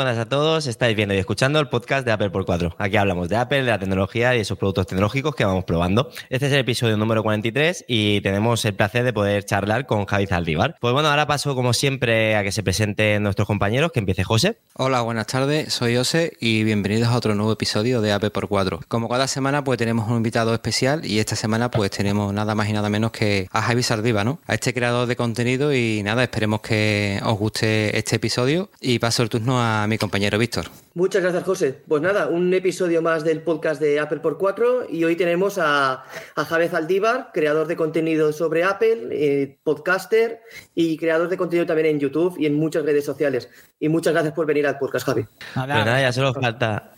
buenas a todos. Estáis viendo y escuchando el podcast de Apple por 4. Aquí hablamos de Apple, de la tecnología y esos productos tecnológicos que vamos probando. Este es el episodio número 43 y tenemos el placer de poder charlar con Javi Zaldívar. Pues bueno, ahora paso como siempre a que se presenten nuestros compañeros, que empiece José. Hola, buenas tardes, soy José y bienvenidos a otro nuevo episodio de Apple por 4. Como cada semana pues tenemos un invitado especial y esta semana pues tenemos nada más y nada menos que a Javi Zaldívar, ¿no? A este creador de contenido y nada, esperemos que os guste este episodio y paso el turno a mi compañero Víctor. Muchas gracias, José. Pues nada, un episodio más del podcast de Apple por 4 y hoy tenemos a, a Javez Aldívar, creador de contenido sobre Apple, eh, podcaster y creador de contenido también en YouTube y en muchas redes sociales. Y muchas gracias por venir al podcast, Javi. Nada, pues nada ya solo falta...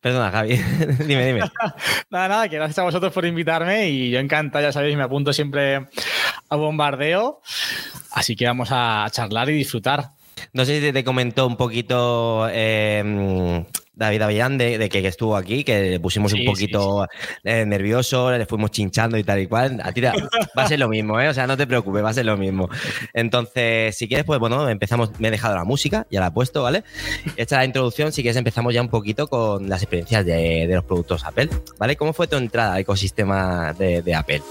Perdona, Javi. dime, dime. nada, nada, que gracias a vosotros por invitarme y yo encanta, ya sabéis, me apunto siempre a bombardeo. Así que vamos a charlar y disfrutar. No sé si te comentó un poquito eh, David Avellán de, que, estuvo aquí, que le pusimos un poquito eh, nervioso, le fuimos chinchando y tal y cual. A ti va a ser lo mismo, ¿eh? O sea, no te preocupes, va a ser lo mismo. Entonces, si quieres, pues bueno, empezamos. Me he dejado la música, ya la he puesto, ¿vale? Esta es la introducción, si quieres, empezamos ya un poquito con las experiencias de, los productos Apple, ¿vale? ¿Cómo fue tu entrada al ecosistema de Apple?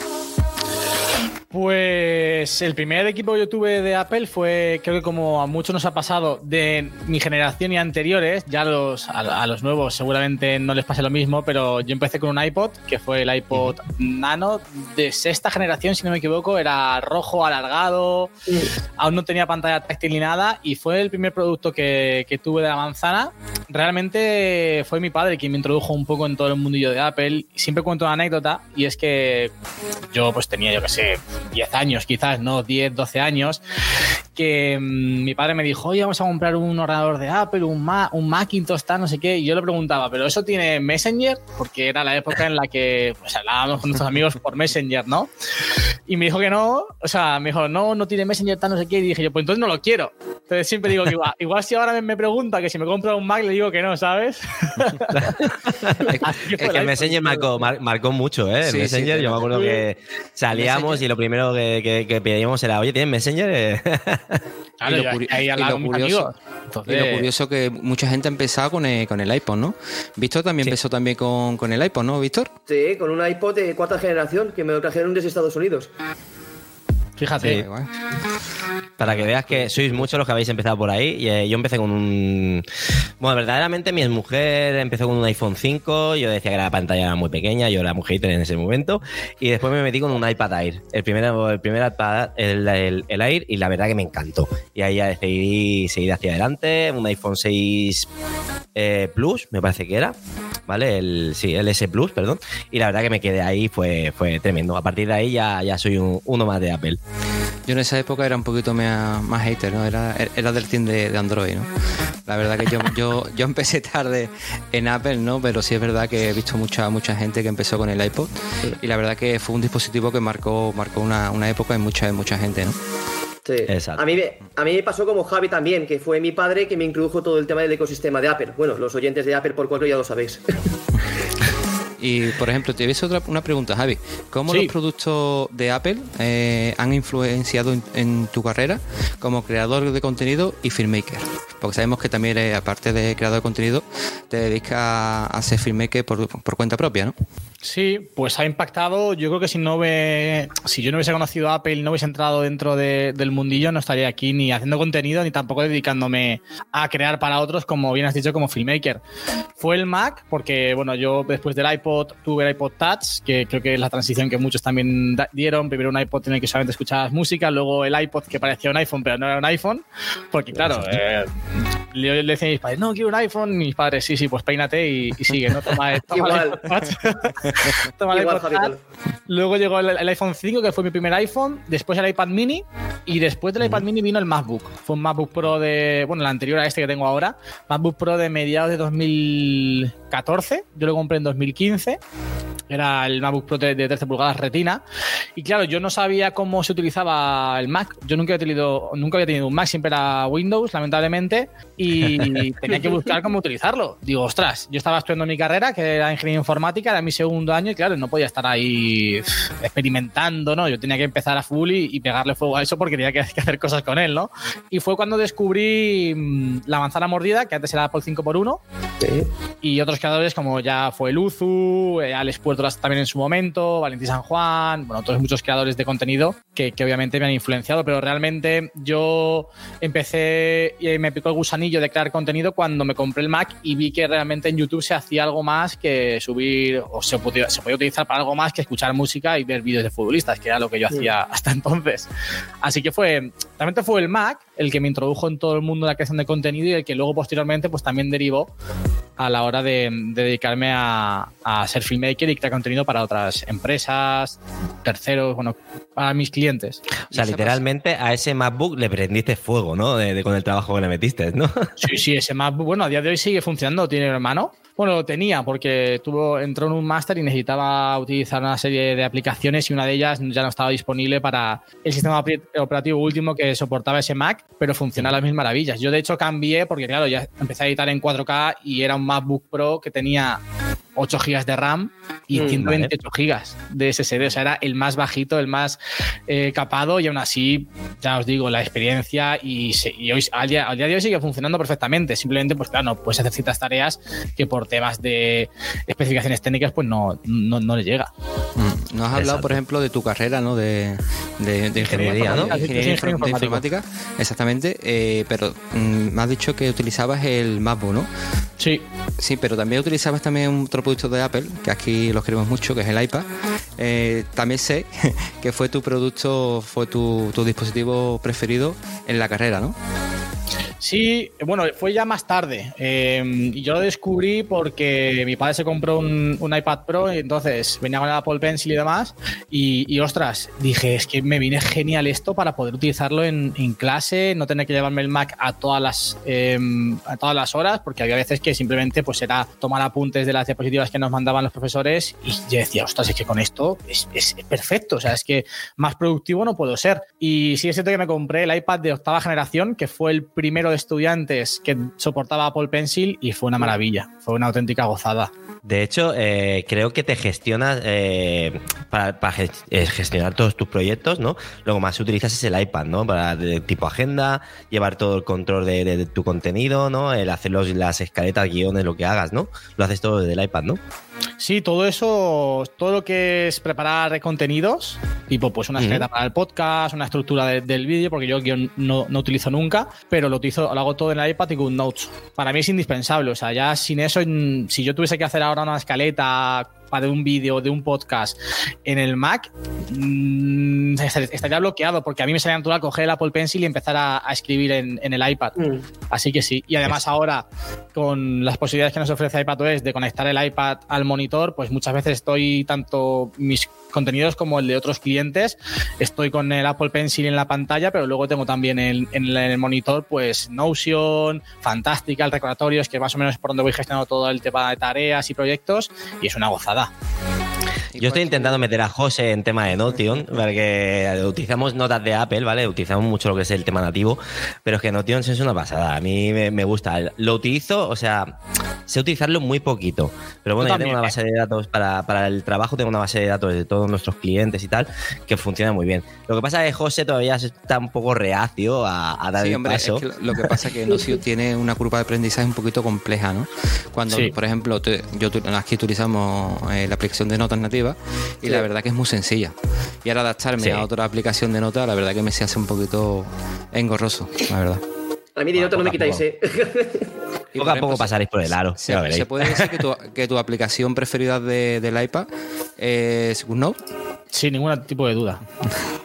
Pues el primer equipo que yo tuve de Apple fue, creo que como a muchos nos ha pasado, de mi generación y anteriores, ya los, a, los nuevos seguramente no les pase lo mismo, pero yo empecé con un iPod, que fue el iPod Nano de sexta generación, si no me equivoco, era rojo, alargado, aún no tenía pantalla táctil ni nada, y fue el primer producto que, que tuve de la manzana. Realmente fue mi padre quien me introdujo un poco en todo el mundillo de Apple. Siempre cuento una anécdota, y es que yo pues tenía, yo qué sé, 10 años, quizás, ¿no? 10, 12 años, que mm, mi padre me dijo, oye, vamos a comprar un ordenador de Apple, un, un Macintosh, tal, no sé qué. Y yo le preguntaba, ¿pero eso tiene Messenger? Porque era la época en la que pues, hablábamos con nuestros amigos por Messenger, ¿no? Y me dijo que no, o sea, me dijo, no, no tiene Messenger, tal, no sé qué. Y dije yo, pues entonces no lo quiero. Entonces siempre digo que igual, igual si ahora me pregunta que si me compro un Mac, le digo que no, ¿sabes? es que, el Messenger marcó, marcó, mucho, ¿eh? El Messenger, yo me acuerdo que salíamos y lo primero que, que, pedíamos era, oye, ¿tienes Messenger? y lo, curioso, lo curioso que mucha gente empezaba con el, con el iPod, ¿no? Víctor también empezó también con, con el iPod, ¿no, Víctor? Sí, con un iPod de cuarta generación que me lo trajeron desde Estados Unidos. Fíjate. Para que veas que sois muchos los que habéis empezado por ahí. Y, eh, yo empecé con un. Bueno, verdaderamente mi mujer empezó con un iPhone 5. Yo decía que la pantalla era muy pequeña. Yo era mujer en ese momento. Y después me metí con un iPad Air. El primer, el primer iPad, el, el, Air. Y la verdad que me encantó. Y ahí ya decidí seguir hacia adelante. Un iPhone 6 eh, Plus, me parece que era. ¿Vale? El, sí, el S Plus, perdón. Y la verdad que me quedé ahí, fue, fue tremendo. A partir de ahí ya, ya soy uno más de Apple. Yo en esa época era un poquito más, más hater, ¿no? Era, era del team de, Android, ¿no? La verdad que yo, yo, yo empecé tarde en Apple, ¿no? Pero sí es verdad que he visto mucha, mucha gente que empezó con el iPod y la verdad que fue un dispositivo que marcó, marcó una, una época en mucha, en mucha gente, ¿no? Sí. A mí, a mí me pasó como Javi también, que fue mi padre que me introdujo todo el tema del ecosistema de Apple. Bueno, los oyentes de Apple por cuatro ya lo sabéis. Y, por ejemplo, te ves otra una pregunta, Javi. ¿Cómo los productos de Apple eh, han influenciado en, tu carrera como creador de contenido y filmmaker? Porque sabemos que también, aparte de creador de contenido, te dedicas a, ser filmmaker por, por cuenta propia, ¿no? Sí, pues ha impactado. Yo creo que si no ve, si yo no hubiese conocido Apple y no hubiese entrado dentro del mundillo, no estaría aquí ni haciendo contenido ni tampoco dedicándome a crear para otros, como bien has dicho, como filmmaker. Fue el Mac, porque bueno, yo después del iPod tuve el iPod Touch, que creo que es la transición que muchos también dieron. Primero un iPod en el que solamente escuchabas música, luego el iPod que parecía un iPhone, pero no era un iPhone, porque claro, eh, le, decía a mis padres, no quiero un iPhone, y mis padres, sí, sí, pues peínate y, sigue, ¿no? Toma, toma el Luego llegó el, iPhone 5, que fue mi primer iPhone. Después el iPad mini. Y después del iPad mini vino el MacBook. Fue un MacBook Pro de. Bueno, el anterior a este que tengo ahora. MacBook Pro de mediados de 2014. Yo lo compré en 2015. Era el MacBook Pro de 13 pulgadas retina. Y claro, yo no sabía cómo se utilizaba el Mac. Yo nunca había tenido, nunca había tenido un Mac, siempre era Windows, lamentablemente. Y tenía que buscar cómo utilizarlo. Digo, ostras, yo estaba estudiando mi carrera, que era ingeniería informática, era mi segundo año, y claro, no podía estar ahí experimentando, ¿no? Yo tenía que empezar a full y, pegarle fuego a eso porque tenía que, hacer cosas con él, ¿no? Y fue cuando descubrí mm, la manzana mordida, que antes era Apple 5x1, y otros creadores como ya fue Luzu, eh, Alex Puerto también en su momento, Valentín San Juan, bueno, otros muchos creadores de contenido que, obviamente me han influenciado, pero realmente yo empecé y me picó el gusanillo de crear contenido cuando me compré el Mac y vi que realmente en YouTube se hacía algo más que subir o se podía, se podía utilizar para algo más que escuchar música y ver vídeos de futbolistas, que era lo que yo hacía hasta entonces. Así que fue, realmente fue el Mac el que me introdujo en todo el mundo de la creación de contenido y el que luego posteriormente pues también derivó a la hora de, dedicarme a, ser filmmaker y crear contenido para otras empresas, terceros, bueno, para mis clientes. O sea, literalmente a ese MacBook le prendiste fuego, ¿no? De, con el trabajo que le metiste, ¿no? Sí, sí, ese MacBook, bueno, a día de hoy sigue funcionando, tiene hermano. Bueno, lo tenía porque tuvo, entró en un máster y necesitaba utilizar una serie de aplicaciones y una de ellas ya no estaba disponible para el sistema operativo último que soportaba ese Mac, pero funciona a las mil maravillas. Yo de hecho cambié porque claro, ya empecé a editar en 4K y era un MacBook Pro que tenía 8 GB de RAM y 128 mm, GB de SSD. O sea, era el más bajito, el más eh, capado y aún así, ya os digo, la experiencia y, hoy, al, día, de hoy sigue funcionando perfectamente. Simplemente, pues claro, no puedes hacer ciertas tareas que por temas de especificaciones técnicas, pues no, no, le llega. Mm, nos has hablado, por ejemplo, de tu carrera, ¿no? De, ingeniería, ¿no? Ingeniería, informática. Exactamente. Eh, pero mm, me has dicho que utilizabas el MacBook, ¿no? Sí. Sí, pero también utilizabas también otro producto de Apple, que aquí lo queremos mucho, que es el iPad. Eh, también sé que fue tu producto, fue tu, tu dispositivo preferido en la carrera, ¿no? Sí, bueno, fue ya más tarde. Em, yo lo descubrí porque mi padre se compró un, iPad Pro y entonces venía con el Apple Pencil y demás. Y, ostras, dije, es que me viene genial esto para poder utilizarlo en, clase, no tener que llevarme el Mac a todas las em, a todas las horas, porque había veces que simplemente pues era tomar apuntes de las diapositivas que nos mandaban los profesores y yo decía, ostras, es que con esto es, es perfecto, o sea, es que más productivo no puedo ser. Y sí es cierto que me compré el iPad de octava generación, que fue el primero de estudiantes que soportaba Apple Pencil y fue una maravilla, fue una auténtica gozada. De hecho, eh, creo que te gestionas eh, para, eh, gestionar todos tus proyectos, ¿no? Lo que más utilizas es el iPad, ¿no? Para de, tipo agenda, llevar todo el control de, tu contenido, ¿no? El hacer las escaletas, guiones, lo que hagas, ¿no? Lo haces todo desde el iPad, ¿no? Sí, todo eso, todo lo que es preparar contenidos, tipo pues una escaleta para el podcast, una estructura del vídeo, porque yo guion no, no, utilizo nunca, pero lo utilizo, lo hago todo en el iPad y con Notes. Para mí es indispensable, o sea, ya sin eso, si yo tuviese que hacer ahora una escaleta para un vídeo, de un podcast en el Mac, mmm, estaría bloqueado porque a mí me salía natural coger el Apple Pencil y empezar a, escribir en, el iPad. Mm. Así que sí. Y además ahora, con las posibilidades que nos ofrece iPadOS de conectar el iPad al monitor, pues muchas veces estoy tanto mis contenidos como el de otros clientes, estoy con el Apple Pencil en la pantalla, pero luego tengo también en, el monitor pues Notion, Fantástica, el recordatorio, es que más o menos es por donde voy gestionando todo el tema de tareas y proyectos y es una gozada yo estoy intentando meter a José en tema de Notion, porque utilizamos notas de Apple, ¿vale? Utilizamos mucho lo que es el tema nativo, pero es que Notion es una pasada. A mí me, gusta. Lo utilizo, o sea, sé utilizarlo muy poquito. Pero bueno, ya tengo una base ¿eh? de datos para, el trabajo, tengo una base de datos de todos nuestros clientes y tal, que funciona muy bien. Lo que pasa es que José todavía está un poco reacio a, dar el paso. lo que pasa es que Notion tiene una curva de aprendizaje un poquito compleja, ¿no? Cuando, por ejemplo, yo aquí utilizamos eh, la aplicación de notas nativa y la verdad que es muy sencilla. Y ahora adaptarme a otra aplicación de notas, la verdad que me se hace un poquito engorroso, la verdad. A mí de notas no me quitáis, ¿eh? poco a poco pasaréis por el aro. Se, puede decir que tu, aplicación preferida del iPad es GoodNote. Sin ningún tipo de duda.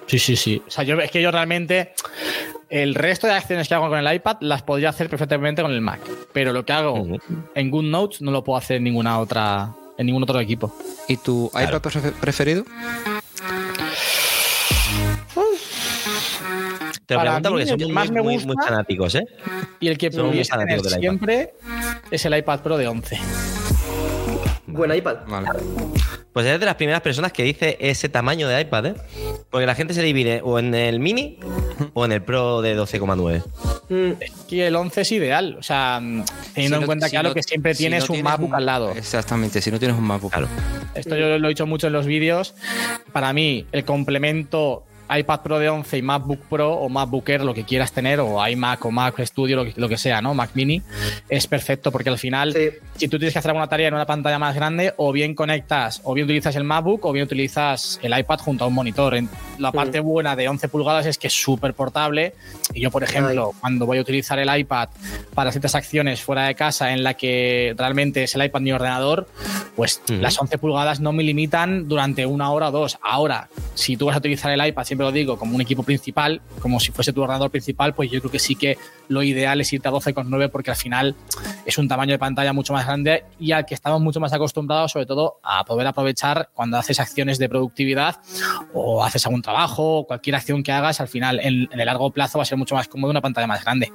Sí, sí, sí. O sea, yo, es que yo realmente el resto de acciones que hago con el iPad las podría hacer perfectamente con el Mac. Pero lo que hago en GoodNotes no lo puedo hacer en ninguna otra en ningún otro equipo. ¿Y tu iPad preferido? Te lo pregunto porque somos más muy, me muy, fanáticos, ¿eh? Y el que pudiese tener siempre es el iPad Pro de 11. Buen iPad. Pues eres de las primeras personas que dice ese tamaño de iPad, ¿eh? Porque la gente se divide o en el mini o en el Pro de 12,9. Mm. Y el 11 es ideal, o sea, teniendo en cuenta, claro, que siempre tienes un MacBook al lado. Exactamente, si no tienes un MacBook. Claro. Esto yo lo he dicho mucho en los vídeos. Para mí, el complemento iPad Pro de 11 y MacBook Pro o MacBook Air, lo que quieras tener, o iMac o Mac Studio, lo que, sea, ¿no? Mac Mini, es perfecto porque al final, si tú tienes que hacer alguna tarea en una pantalla más grande, o bien conectas, o bien utilizas el MacBook, o bien utilizas el iPad junto a un monitor. La parte buena de 11 pulgadas es que es súper portable. Y yo, por ejemplo, cuando voy a utilizar el iPad para ciertas acciones fuera de casa en la que realmente es el iPad mi ordenador, pues las 11 pulgadas no me limitan durante una hora o dos. Ahora, si tú vas a utilizar el iPad siempre lo digo, como un equipo principal, como si fuese tu ordenador principal, pues yo creo que sí que lo ideal es irte a 12,9 porque al final es un tamaño de pantalla mucho más grande y al que estamos mucho más acostumbrados, sobre todo, a poder aprovechar cuando haces acciones de productividad o haces algún trabajo o cualquier acción que hagas, al final en, el largo plazo va a ser mucho más cómodo una pantalla más grande.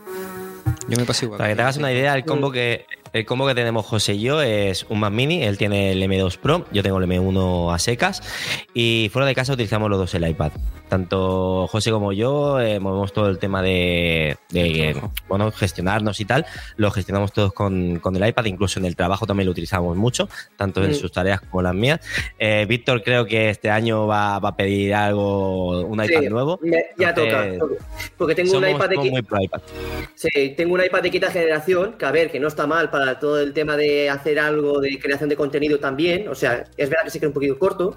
Yo me paso igual. Para que te hagas una idea, el combo que el combo que tenemos José y yo es un Mac Mini, él tiene el M2 Pro, yo tengo el M1 a secas y fuera de casa utilizamos los dos el iPad. Tanto José como yo eh, movemos todo el tema de, bueno, gestionarnos y tal, lo gestionamos todos con, el iPad, incluso en el trabajo también lo utilizamos mucho, tanto en mm. sus tareas como las mías. Eh, Víctor creo que este año va, a pedir algo, un iPad nuevo. Ya, toca, porque tengo un iPad de iPad. Sí, tengo un iPad de quinta generación, que a ver, que no está mal para todo el tema de hacer algo de creación de contenido también. O sea, es verdad que se queda un poquito corto,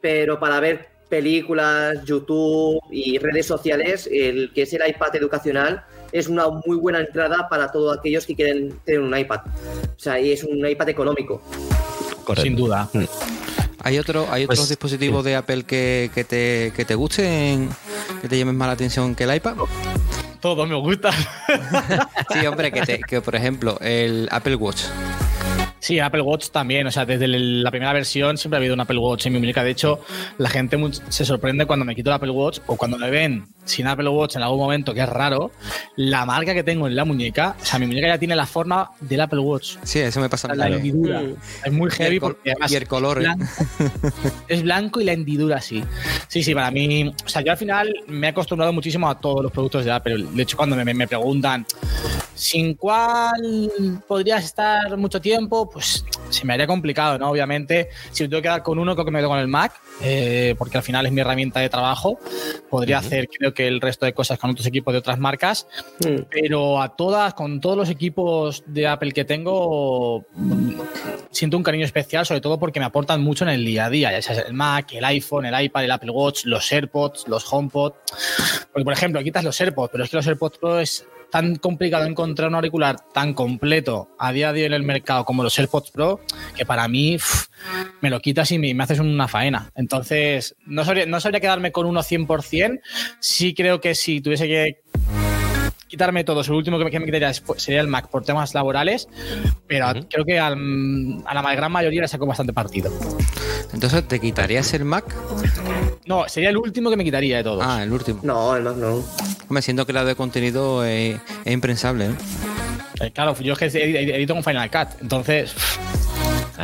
pero para ver películas, YouTube y redes sociales, el que es el iPad educacional es una muy buena entrada para todos aquellos que quieren tener un iPad. O sea, y es un iPad económico. Sin duda. Mm. ¿Hay, otro, ¿Hay otros pues, dispositivos de Apple que, te, que te gusten, que te llamen más la atención que el iPad? Todo me gusta. sí, hombre, que, que por ejemplo, el Apple Watch. Sí, Apple Watch también. O sea, desde la primera versión siempre ha habido un Apple Watch en mi muñeca. De hecho, la gente se sorprende cuando me quito el Apple Watch o cuando me ven sin Apple Watch en algún momento, que es raro. La marca que tengo en la muñeca, o sea, mi muñeca ya tiene la forma del Apple Watch. Sí, eso me pasa. La hendidura. Es muy heavy porque y el color. Es ¿eh? blanco, es blanco y la hendidura sí. Sí, sí, para mí. O sea, yo al final me he acostumbrado muchísimo a todos los productos de Apple. De hecho, cuando me, me preguntan sin cuál podrías estar mucho tiempo, pues se me haría complicado, ¿no? Obviamente, si me tengo que quedar con uno, creo que me quedo con el Mac, eh, porque al final es mi herramienta de trabajo. Podría hacer, creo que el resto de cosas con otros equipos de otras marcas, mm. pero a todas, con todos los equipos de Apple que tengo, siento un cariño especial, sobre todo porque me aportan mucho en el día a día, ya sea el Mac, el iPhone, el iPad, el Apple Watch, los AirPods, los HomePod. Porque, por ejemplo, quitas los AirPods, pero es que los AirPods Pro es tan complicado encontrar un auricular tan completo a día de hoy en el mercado como los AirPods Pro, que para mí me lo quitas y me, haces una faena. Entonces, no sabría, no sabría quedarme con uno 100%. Sí creo que si tuviese que quitarme todo. El último que me, quitaría sería el Mac por temas laborales, pero creo que a la gran mayoría le saco bastante partido. Entonces, ¿te quitarías el Mac? No, sería el último que me quitaría de todos. Ah, el último. No, el Mac no. Me siento que la de contenido es, impensable. ¿eh? Eh, claro, yo es que edito con Final Cut, entonces.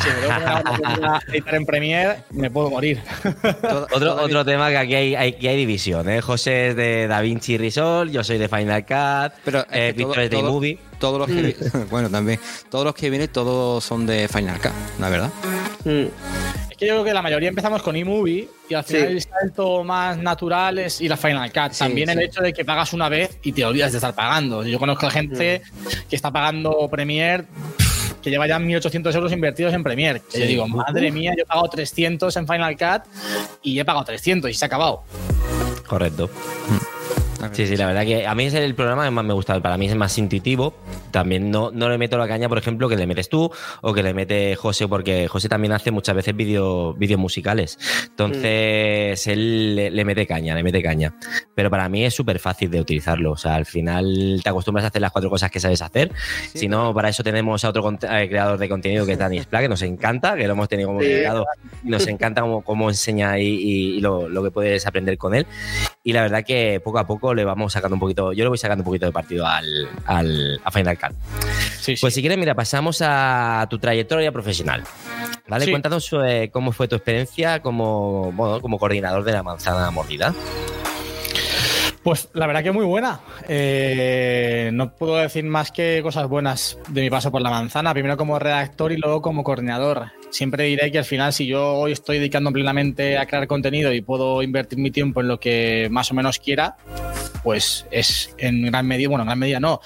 Si me a editar en Premiere, me puedo morir. otro, otro tema que aquí hay, hay división, ¿eh? José es de DaVinci Resolve, yo soy de Final Cut, pero eh, Víctor es de iMovie. Todos los que mm. bueno, también. Todos los que vienen, todos son de Final Cut, ¿la verdad? Mm. Que yo creo que la mayoría empezamos con iMovie y al final el salto más natural es ir a Final Cut. También el hecho de que pagas una vez y te olvidas de estar pagando. Yo conozco a gente mm. que está pagando Premiere que lleva ya 1.800 euros invertidos en Premiere. yo digo, madre mía, yo he pagado 300 en Final Cut y he pagado 300 y se ha acabado. Correcto. Sí, sí, la verdad que a mí es el programa que más me gusta. Para mí es más intuitivo. También no, no le meto la caña, por ejemplo, que le metes tú o que le mete José, porque José también hace muchas veces vídeos musicales. Entonces, él le, mete caña, le mete caña. Pero para mí es súper fácil de utilizarlo. O sea, al final te acostumbras a hacer las cuatro cosas que sabes hacer. si no, para eso tenemos a otro eh, creador de contenido que es Dani Spla, que nos encanta, que lo hemos tenido como invitado. Nos encanta cómo, cómo enseña y, lo, lo, que puedes aprender con él. y la verdad que poco a poco le vamos sacando un poquito, yo le voy sacando un poquito de partido al, al a Final Cut. Pues si quieres, mira, pasamos a tu trayectoria profesional. ¿Vale? Cuéntanos eh, cómo fue tu experiencia como, como coordinador de la manzana mordida. Pues la verdad que muy buena. Eh, no puedo decir más que cosas buenas de mi paso por la manzana. Primero como redactor y luego como coordinador. Siempre diré que al final, si yo hoy estoy dedicando plenamente a crear contenido y puedo invertir mi tiempo en lo que más o menos quiera, pues es en gran medida, bueno, en gran medida no,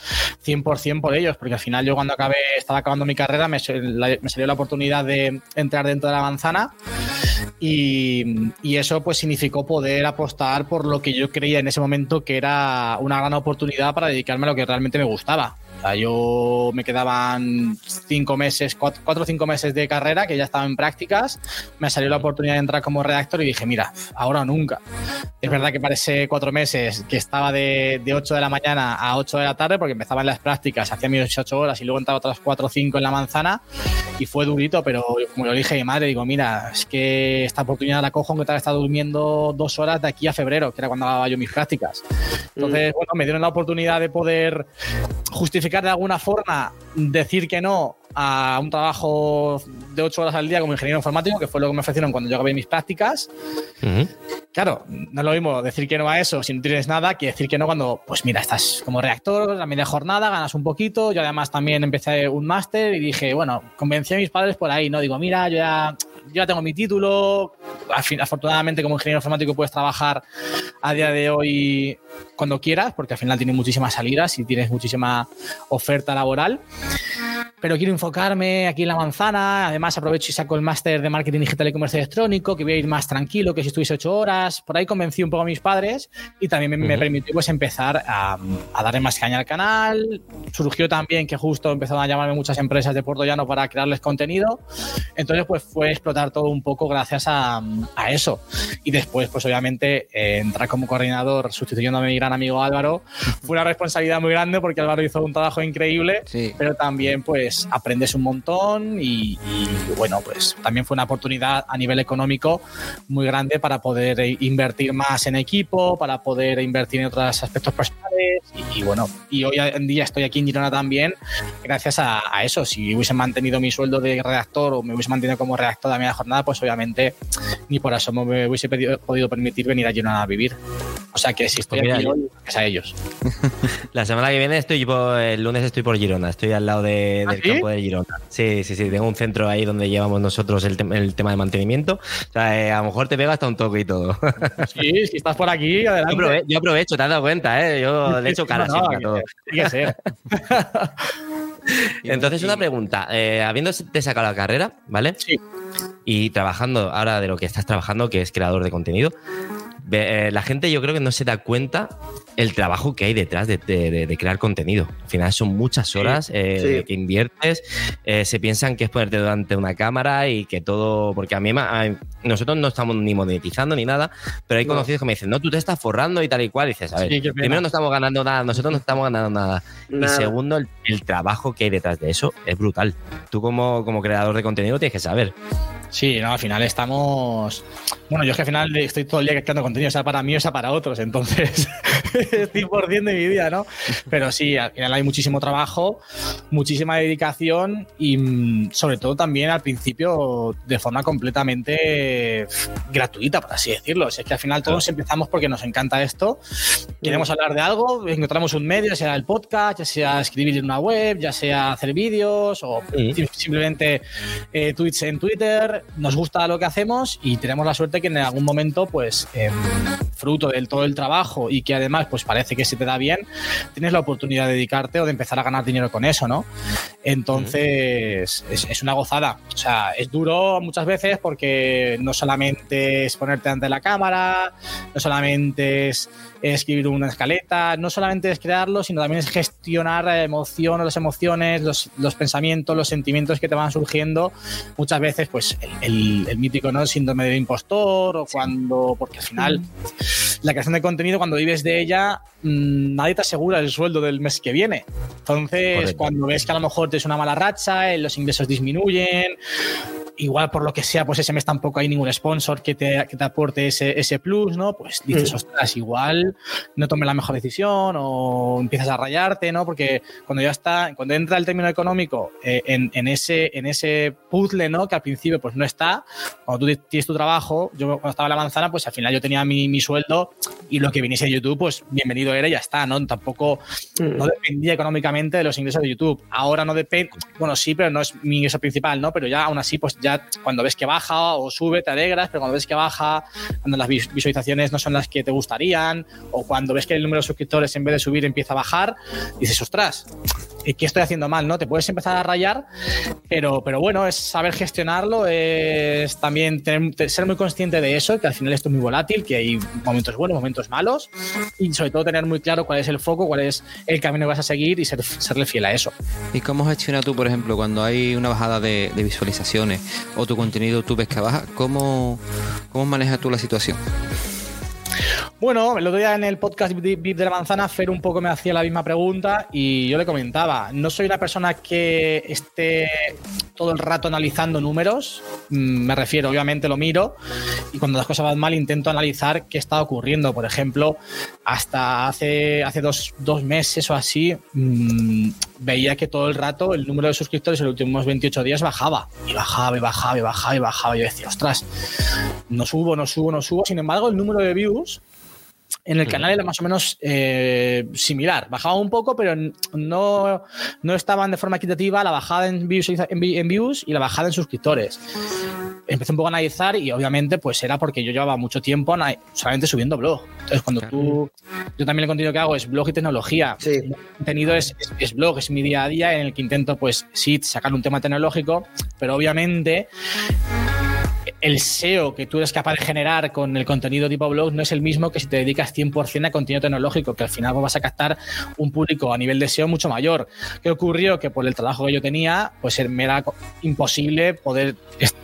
100% por ellos, porque al final yo cuando acabé, estaba acabando mi carrera, me, me salió la oportunidad de entrar dentro de la manzana y, eso pues significó poder apostar por lo que yo creía en ese momento que era una gran oportunidad para dedicarme a lo que realmente me gustaba. O sea, yo me quedaban cinco meses, cuatro, o cinco meses de carrera, que ya estaba en prácticas. Me salió la oportunidad de entrar como redactor y dije, mira, ahora o nunca. Es verdad que parece cuatro meses que estaba de, de 8 de la mañana a 8 de la tarde, porque empezaba en las prácticas, hacía mis 8 horas y luego entraba otras 4 o 5 en la manzana. Y fue durito, pero como lo dije a mi madre, digo, mira, es que esta oportunidad la cojo aunque tal estado durmiendo dos horas de aquí a febrero, que era cuando daba yo mis prácticas. Entonces, mm. bueno, me dieron la oportunidad de poder justificar de alguna forma decir que no a un trabajo de ocho horas al día como ingeniero informático, que fue lo que me ofrecieron cuando yo acabé mis prácticas. Claro, no es lo mismo decir que no a eso si no tienes nada que decir que no cuando, pues mira, estás como reactor, la media jornada, ganas un poquito. Yo además también empecé un máster y dije, bueno, convencí a mis padres por ahí, ¿no? Digo, mira, yo ya, yo ya tengo mi título. Afortunadamente, como ingeniero informático puedes trabajar a día de hoy cuando quieras, porque al final tiene muchísimas salidas y tienes muchísima oferta laboral pero quiero enfocarme aquí en la manzana. Además, aprovecho y saco el máster de marketing digital y comercio electrónico, que voy a ir más tranquilo que si estuviese ocho horas. Por ahí convencí un poco a mis padres y también me, permitió pues, empezar a, darle más caña al canal. Surgió también que justo empezaron a llamarme muchas empresas de Puerto Llano para crearles contenido. Entonces, pues fue explotar todo un poco gracias a, eso. Y después, pues obviamente, eh, entrar como coordinador sustituyendo a mi gran amigo Álvaro fue una responsabilidad muy grande porque Álvaro hizo un trabajo increíble, pero también, pues, pues, aprendes un montón y, bueno, pues también fue una oportunidad a nivel económico muy grande para poder invertir más en equipo, para poder invertir en otros aspectos personales y, bueno, y hoy en día estoy aquí en Girona también gracias a, eso. Si hubiese mantenido mi sueldo de redactor o me hubiese mantenido como redactor de media jornada, pues obviamente ni por eso me hubiese podido permitir venir a Girona a vivir. O sea que si estoy pues aquí hoy, es a ellos. La semana que viene estoy por, el lunes estoy por Girona, estoy al lado de, ¿Ah, del campo de Girona. Sí, sí, sí, tengo un centro ahí donde llevamos nosotros el, tema de mantenimiento. O sea, eh, a lo mejor te pega hasta un toque y todo. Sí, si estás por aquí, adelante. Yo, aprovecho, te has dado cuenta, ¿eh? Yo le echo cara siempre a todo. que ser. Entonces, una pregunta. Eh, habiéndote sacado la carrera, ¿vale? Sí. Y trabajando ahora de lo que estás trabajando, que es creador de contenido, eh, la gente yo creo que no se da cuenta el trabajo que hay detrás de, crear contenido. Al final son muchas horas eh, que inviertes, eh, se piensan que es ponerte delante de una cámara y que todo, porque a mí nosotros no estamos ni monetizando ni nada, pero hay conocidos que me dicen, no, tú te estás forrando y tal y cual. Y dices, a ver, primero no estamos ganando nada, nosotros no estamos ganando nada. Y segundo, el, trabajo que hay detrás de eso es brutal. Tú como, como creador de contenido tienes que saber. Sí, no, al final estamos. Bueno, yo es que al final estoy todo el día creando contenido, o sea para mí o sea para otros, entonces es 100% de mi vida, ¿no? Pero sí, al final hay muchísimo trabajo, muchísima dedicación y mm, sobre todo también al principio de forma completamente gratuita, por así decirlo. es que al final todos empezamos porque nos encanta esto, queremos hablar de algo, encontramos un medio, ya sea el podcast, ya sea escribir en una web, ya sea hacer vídeos o simplemente eh, tweets en Twitter. Nos gusta lo que hacemos y tenemos la suerte que en algún momento, pues, em, fruto del todo el trabajo y que además, pues parece que se te da bien, tienes la oportunidad de dedicarte o de empezar a ganar dinero con eso, ¿no? Entonces, es, una gozada. O sea, es duro muchas veces porque no solamente es ponerte ante la cámara, no solamente es escribir una escaleta, no solamente es crearlo, sino también es gestionar la emoción, las emociones, los, los pensamientos, los sentimientos que te van surgiendo. Muchas veces, pues, el, el, mítico ¿no? síndrome del impostor o cuando, porque al final la creación de contenido, cuando vives de ella, mm, nadie te asegura el sueldo del mes que viene. Entonces, cuando ves que a lo mejor te es una mala racha, eh, los ingresos disminuyen, igual por lo que sea, pues ese mes tampoco hay ningún sponsor que te, que te aporte ese, ese, plus, ¿no? Pues dices, mm. ostras, igual no tome la mejor decisión o empiezas a rayarte, ¿no? Porque cuando ya está, cuando entra el término económico eh, en, en, ese, en ese puzzle, ¿no? Que al principio pues no está, cuando tú tienes tu trabajo, yo cuando estaba en la manzana, pues al final yo tenía mi, mi sueldo y lo que viniese de YouTube, pues bienvenido era y ya está, ¿no? Tampoco, no mm. dependía económicamente de los ingresos de YouTube. Ahora no depende, bueno, sí, pero no es mi ingreso principal, ¿no? Pero ya aún así, pues ya cuando ves que baja o sube, te alegras, pero cuando ves que baja, cuando las visualizaciones no son las que te gustarían, o cuando ves que el número de suscriptores en vez de subir empieza a bajar, dices, ostras, ¿qué estoy haciendo mal? ¿no? Te puedes empezar a rayar, pero, pero bueno, es saber gestionarlo, es también ser muy consciente de eso, que al final esto es muy volátil, que hay momentos buenos, momentos malos, y sobre todo tener muy claro cuál es el foco, cuál es el camino que vas a seguir y ser, serle fiel a eso. ¿Y cómo gestionas tú, por ejemplo, cuando hay una bajada de, visualizaciones o tu contenido tú ves baja? ¿Cómo, cómo manejas tú la situación? Bueno, el otro día en el podcast VIP de la manzana, Fer un poco me hacía la misma pregunta y yo le comentaba, no soy una persona que esté todo el rato analizando números, mm, me refiero, obviamente lo miro y cuando las cosas van mal intento analizar qué está ocurriendo. Por ejemplo, hasta hace, hace dos, meses o así, mmm, veía que todo el rato el número de suscriptores en los últimos 28 días bajaba y bajaba y bajaba y bajaba y bajaba. Y yo decía, ostras, no subo, no subo, no subo. Sin embargo, el número de views en el canal era más o menos eh, similar. Bajaba un poco, pero no, no estaban de forma equitativa la bajada en views, en views y la bajada en suscriptores empecé un poco a analizar y obviamente pues era porque yo llevaba mucho tiempo solamente subiendo blog. Entonces cuando tú, yo también el contenido que hago es blog y tecnología. Sí. El contenido es, es, blog, es mi día a día en el que intento pues sí sacar un tema tecnológico, pero obviamente el SEO que tú eres capaz de generar con el contenido tipo blog no es el mismo que si te dedicas 100% a contenido tecnológico, que al final vas a captar un público a nivel de SEO mucho mayor. ¿Qué ocurrió? Que por el trabajo que yo tenía, pues me era imposible poder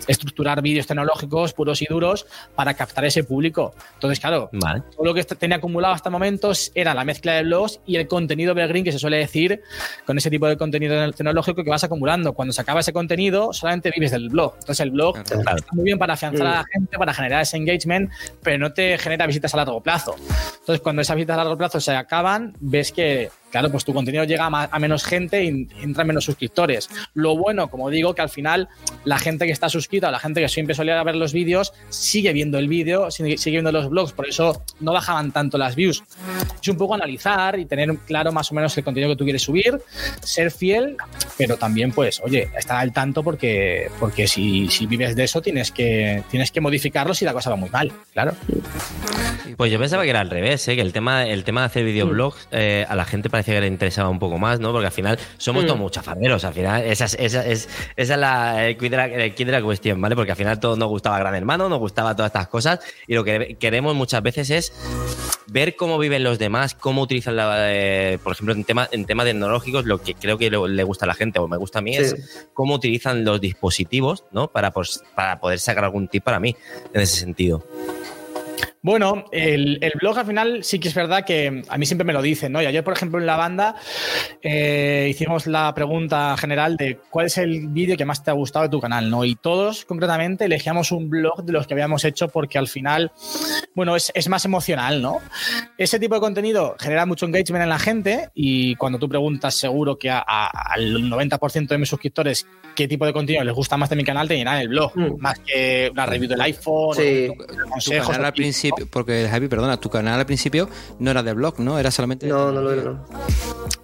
estructurar vídeos tecnológicos puros y duros para captar ese público. Entonces, claro, todo lo que tenía acumulado hasta momentos era la mezcla de blogs y el contenido evergreen que se suele decir con ese tipo de contenido tecnológico que vas acumulando. Cuando se acaba ese contenido, solamente vives del blog. Entonces, el blog está muy bien para afianzar a la gente, para generar ese engagement, pero no te genera visitas a largo plazo. Entonces, cuando esas visitas a largo plazo se acaban, ves que claro, pues tu contenido llega a, menos gente y entran menos suscriptores. Lo bueno, como digo, que al final la gente que está suscrita, la gente que siempre solía ver los vídeos, sigue viendo el vídeo, sigue, viendo los blogs, por eso no bajaban tanto las views. Es un poco analizar y tener claro más o menos el contenido que tú quieres subir, ser fiel, pero también, pues, oye, estar al tanto porque, porque si, vives de eso tienes que, tienes que modificarlo si la cosa va muy mal, claro. Pues yo pensaba que era al revés, ¿eh? que el tema, el tema de hacer videoblogs eh, a la gente parece que le interesaba un poco más, ¿no? Porque al final somos todos muchos farderos, al final esa es, esa es, esa es la, el, de la, cuestión, ¿vale? Porque al final todos nos gustaba Gran Hermano, nos gustaba todas estas cosas y lo que queremos muchas veces es ver cómo viven los demás, cómo utilizan, la, eh, por ejemplo, en temas en tema tecnológicos, lo que creo que le, gusta a la gente o me gusta a mí es cómo utilizan los dispositivos, ¿no? Para, pues, para poder sacar algún tip para mí en ese sentido. Bueno, el, blog al final sí que es verdad que a mí siempre me lo dicen, ¿no? Y ayer, por ejemplo, en la banda eh, hicimos la pregunta general de cuál es el vídeo que más te ha gustado de tu canal, ¿no? Y todos, concretamente, elegíamos un blog de los que habíamos hecho porque al final, bueno, es, más emocional, ¿no? Ese tipo de contenido genera mucho engagement en la gente y cuando tú preguntas, seguro que al 90% de mis suscriptores qué tipo de contenido les gusta más de mi canal, te llenan el blog, mm. más que una review del iPhone, sí. consejos. al principio porque Javi, perdona, tu canal al principio no era de blog, ¿no? Era solamente. No, no lo era,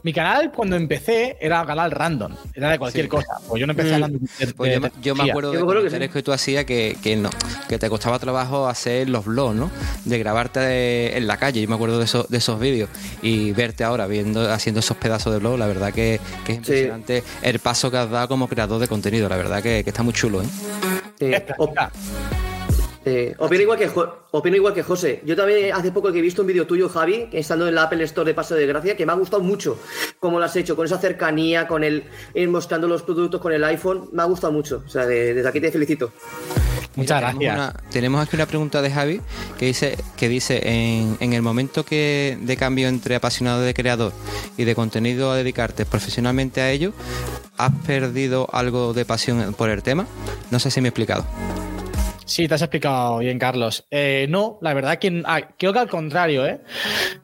Mi canal, cuando empecé, era canal random, era de cualquier cosa. Pues yo no empecé mm. hablando de, pues yo, me acuerdo de comentarios que, tú hacías que, que, no, que te costaba trabajo hacer los blogs, ¿no? De grabarte en la calle. Yo me acuerdo de, esos, de esos vídeos y verte ahora viendo, haciendo esos pedazos de blog, la verdad que, es impresionante el paso que has dado como creador de contenido. La verdad que, está muy chulo, ¿eh? Sí. Eh, opino, igual que, opino igual que José. Yo también hace poco que he visto un vídeo tuyo, Javi, estando en la Apple Store de Paso de Gracia, que me ha gustado mucho cómo lo has hecho, con esa cercanía, con el ir mostrando los productos con el iPhone. Me ha gustado mucho. O sea, desde aquí te felicito. Muchas gracias. Tenemos, aquí una pregunta de Javi que dice que dice en, en el momento que de cambio entre apasionado de creador y de contenido a dedicarte profesionalmente a ello, ¿has perdido algo de pasión por el tema? No sé si me he explicado. Sí, te has explicado bien, Carlos. Eh, no, la verdad que ah, creo que al contrario, ¿eh?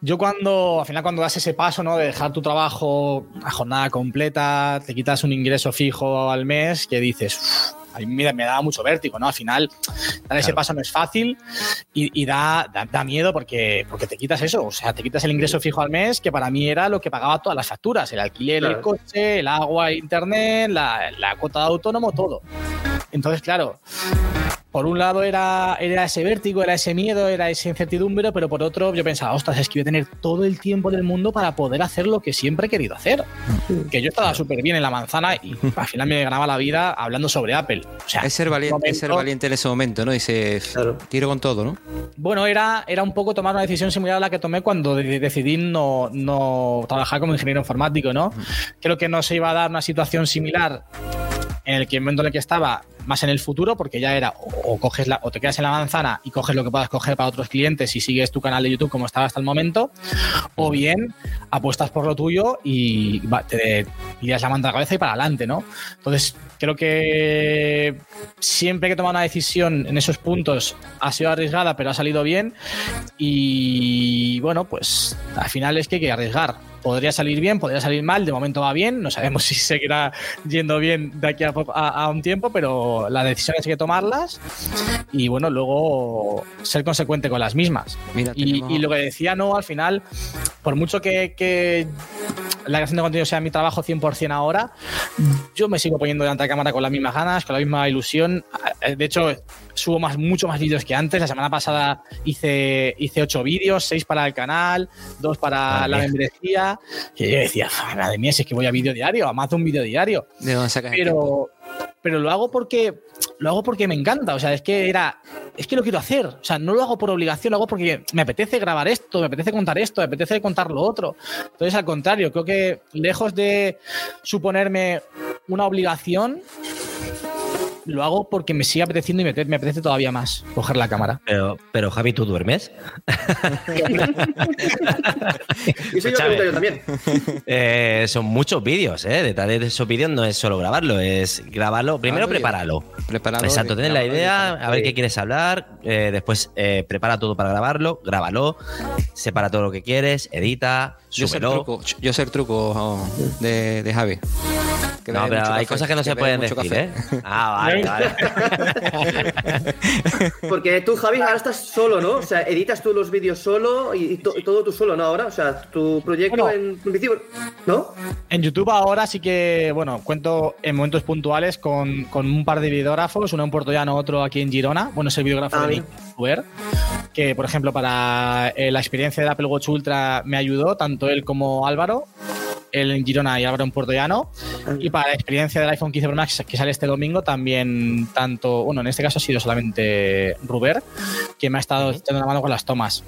Yo cuando, al final, cuando das ese paso, ¿no? De dejar tu trabajo a jornada completa, te quitas un ingreso fijo al mes, que dices, a mí me, daba mucho vértigo, ¿no? Al final, dar ese paso no es fácil y, da, da, miedo porque, porque te quitas eso, o sea, te quitas el ingreso fijo al mes, que para mí era lo que pagaba todas las facturas, el alquiler, el coche, el agua, internet, la, la cuota de autónomo, todo. Entonces, claro, por un lado era, era ese vértigo, era ese miedo, era esa incertidumbre, pero por otro yo pensaba, ostras, es que voy a tener todo el tiempo del mundo para poder hacer lo que siempre he querido hacer. Que yo estaba súper bien en la manzana y al final me ganaba la vida hablando sobre Apple. O sea, es ser valiente, ser valiente en ese momento, ¿no? Dice, tiro con todo, ¿no? Bueno, era, era un poco tomar una decisión similar a la que tomé cuando decidí no, no trabajar como ingeniero informático, ¿no? Creo que no se iba a dar una situación similar en el que momento en el que estaba más en el futuro, porque ya era o, coges la, o te quedas en la manzana y coges lo que puedas coger para otros clientes y sigues tu canal de YouTube como estaba hasta el momento, o bien apuestas por lo tuyo y te irías la manta a la cabeza y para adelante, ¿no? Entonces, creo que siempre que he tomado una decisión en esos puntos ha sido arriesgada, pero ha salido bien y bueno, pues al final es que hay que arriesgar podría salir bien, podría salir mal, de momento va bien, no sabemos si seguirá yendo bien de aquí a, un tiempo, pero las decisiones hay que tomarlas y bueno, luego ser consecuente con las mismas. y, lo que decía, no, al final, por mucho que, la creación de contenido sea mi trabajo 100% ahora, yo me sigo poniendo delante de la cámara con las mismas ganas, con la misma ilusión. De hecho, subo más, mucho más vídeos que antes. La semana pasada hice, hice ocho vídeos, seis para el canal, dos para la membresía. Y yo decía, madre mía, si es que voy a vídeo diario, a más de un vídeo diario. ¿De dónde sacas pero, pero lo hago porque lo hago porque me encanta. O sea, es que era. Es que lo quiero hacer. O sea, no lo hago por obligación, lo hago porque me apetece grabar esto, me apetece contar esto, me apetece contar lo otro. Entonces, al contrario, creo que lejos de suponerme una obligación, lo hago porque me sigue apeteciendo y me, me apetece todavía más coger la cámara. Pero, pero Javi, ¿tú duermes? y soy yo también. Eh, son muchos vídeos, ¿eh? Detrás de esos vídeos no es solo grabarlo, es grabarlo. Primero, prepáralo. Prepáralo. Exacto, tienes la idea, a ver qué quieres hablar. Eh, después, eh, prepara todo para grabarlo, grábalo, separa todo lo que quieres, edita, yo sé el truco, yo sé el truco oh, de, de Javi no, pero hay cosas que no se pueden decir, ¿eh? Ah, vale, vale. Porque tú, Javi, ahora estás solo, ¿no? O sea, editas tú los vídeos solo y, todo tú solo, ¿no? Ahora, o sea, tu proyecto en principio, ¿no? En YouTube ahora sí que, bueno, cuento en momentos puntuales con, con un par de videógrafos, uno en Puerto Llano, otro aquí en Girona. Bueno, es el videógrafo ah, de Uber, que por ejemplo para eh, la experiencia de Apple Watch Ultra me ayudó, tanto él como Álvaro en Girona y Álvaro en Puerto Llano. Y para la experiencia del iPhone 15 Pro Max que sale este domingo, también tanto, bueno, en este caso ha sido solamente Ruber, que me ha estado echando la mano con las tomas.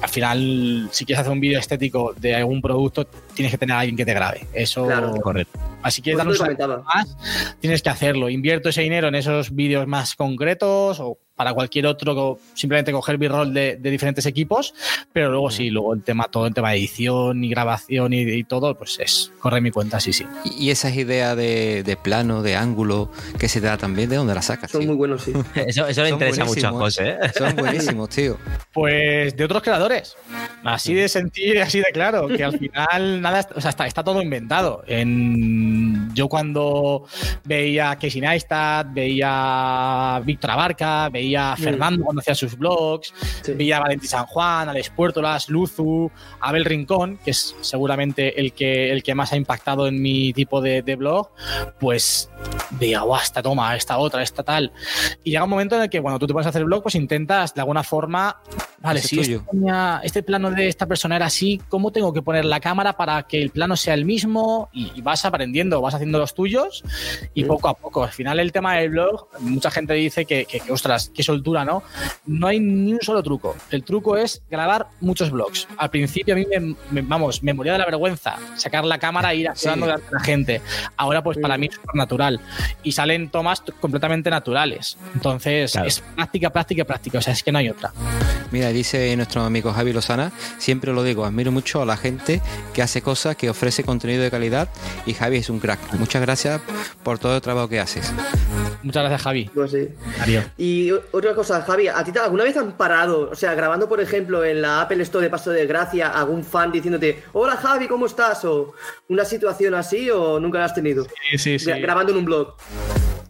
Al final, si quieres hacer un vídeo estético de algún producto, tienes que tener a alguien que te grabe. Eso claro. correcto. Así que pues más, tienes que hacerlo. Invierto ese dinero en esos vídeos más concretos o para cualquier otro, simplemente coger b-roll de, diferentes equipos, pero luego sí, luego el tema, todo el tema de edición y grabación y, todo, pues es, corre mi cuenta, sí, sí. ¿Y esas ideas de, plano, de ángulo, que se da también, de dónde las sacas? Son muy buenos, sí. eso, eso le interesa mucho a José. ¿eh? Son buenísimos, tío. Pues de otros creadores. Así de sentir, así de claro, que al final nada, o sea, está, está todo inventado. En, yo cuando veía Casey Neistat, veía a Víctor Abarca, veía veía a mm. Fernando cuando hacía sus blogs, veía a Valentín San Juan, Alex Puertolas, Luzu, Abel Rincón, que es seguramente el que, el que más ha impactado en mi tipo de, blog, pues veía, guau, esta toma, esta otra, esta tal. Y llega un momento en el que cuando tú te pones a hacer blog, pues intentas de alguna forma vale, si este, este, plano de esta persona era así, ¿cómo tengo que poner la cámara para que el plano sea el mismo? Y, vas aprendiendo, vas haciendo los tuyos y poco a poco. Al final el tema del blog, mucha gente dice que, que, ostras, qué soltura, ¿no? No hay ni un solo truco. El truco es grabar muchos blogs. Al principio a mí me, vamos, me moría de la vergüenza sacar la cámara e ir actuando sí. la gente. Ahora pues para mí es natural. Y salen tomas completamente naturales. Entonces es práctica, práctica, práctica. O sea, es que no hay otra. Mira, dice nuestro amigo Javi Lozana, siempre lo digo, admiro mucho a la gente que hace cosas, que ofrece contenido de calidad y Javi es un crack. Muchas gracias por todo el trabajo que haces. Muchas gracias, Javi. Pues sí. Adiós. Y otra cosa, Javi, ¿a ti alguna vez han parado, o sea, grabando, por ejemplo, en la Apple Store de Paso de Gracia, algún fan diciéndote, hola Javi, ¿cómo estás? O una situación así, o nunca la has tenido? Sí, sí, sí. Grabando en un blog.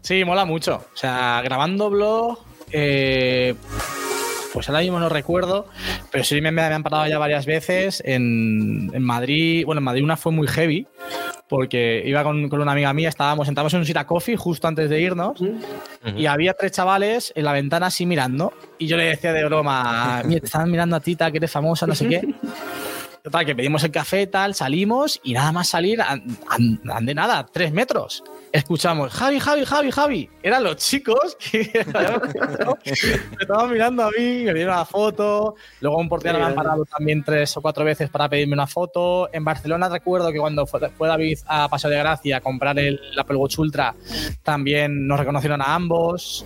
Sí, mola mucho. O sea, grabando blog. Eh, pues ahora mismo no recuerdo, pero sí me, me han parado ya varias veces en, en, Madrid. Bueno, en Madrid una fue muy heavy, porque iba con, con una amiga mía, estábamos sentados en un Sita Coffee justo antes de irnos, y había tres chavales en la ventana así mirando, y yo le decía de broma, mira, te están mirando a Tita, que eres famosa, no sé qué. Total, que pedimos el café, tal, salimos y nada más salir, andé nada, tres metros escuchamos Javi, Javi, Javi, Javi. Eran los chicos que me estaban mirando a mí, me dieron una foto. Luego un portero me han parado también tres o cuatro veces para pedirme una foto. En Barcelona recuerdo que cuando fue, David a Paso de Gracia a comprar el Apple Watch Ultra, también nos reconocieron a ambos.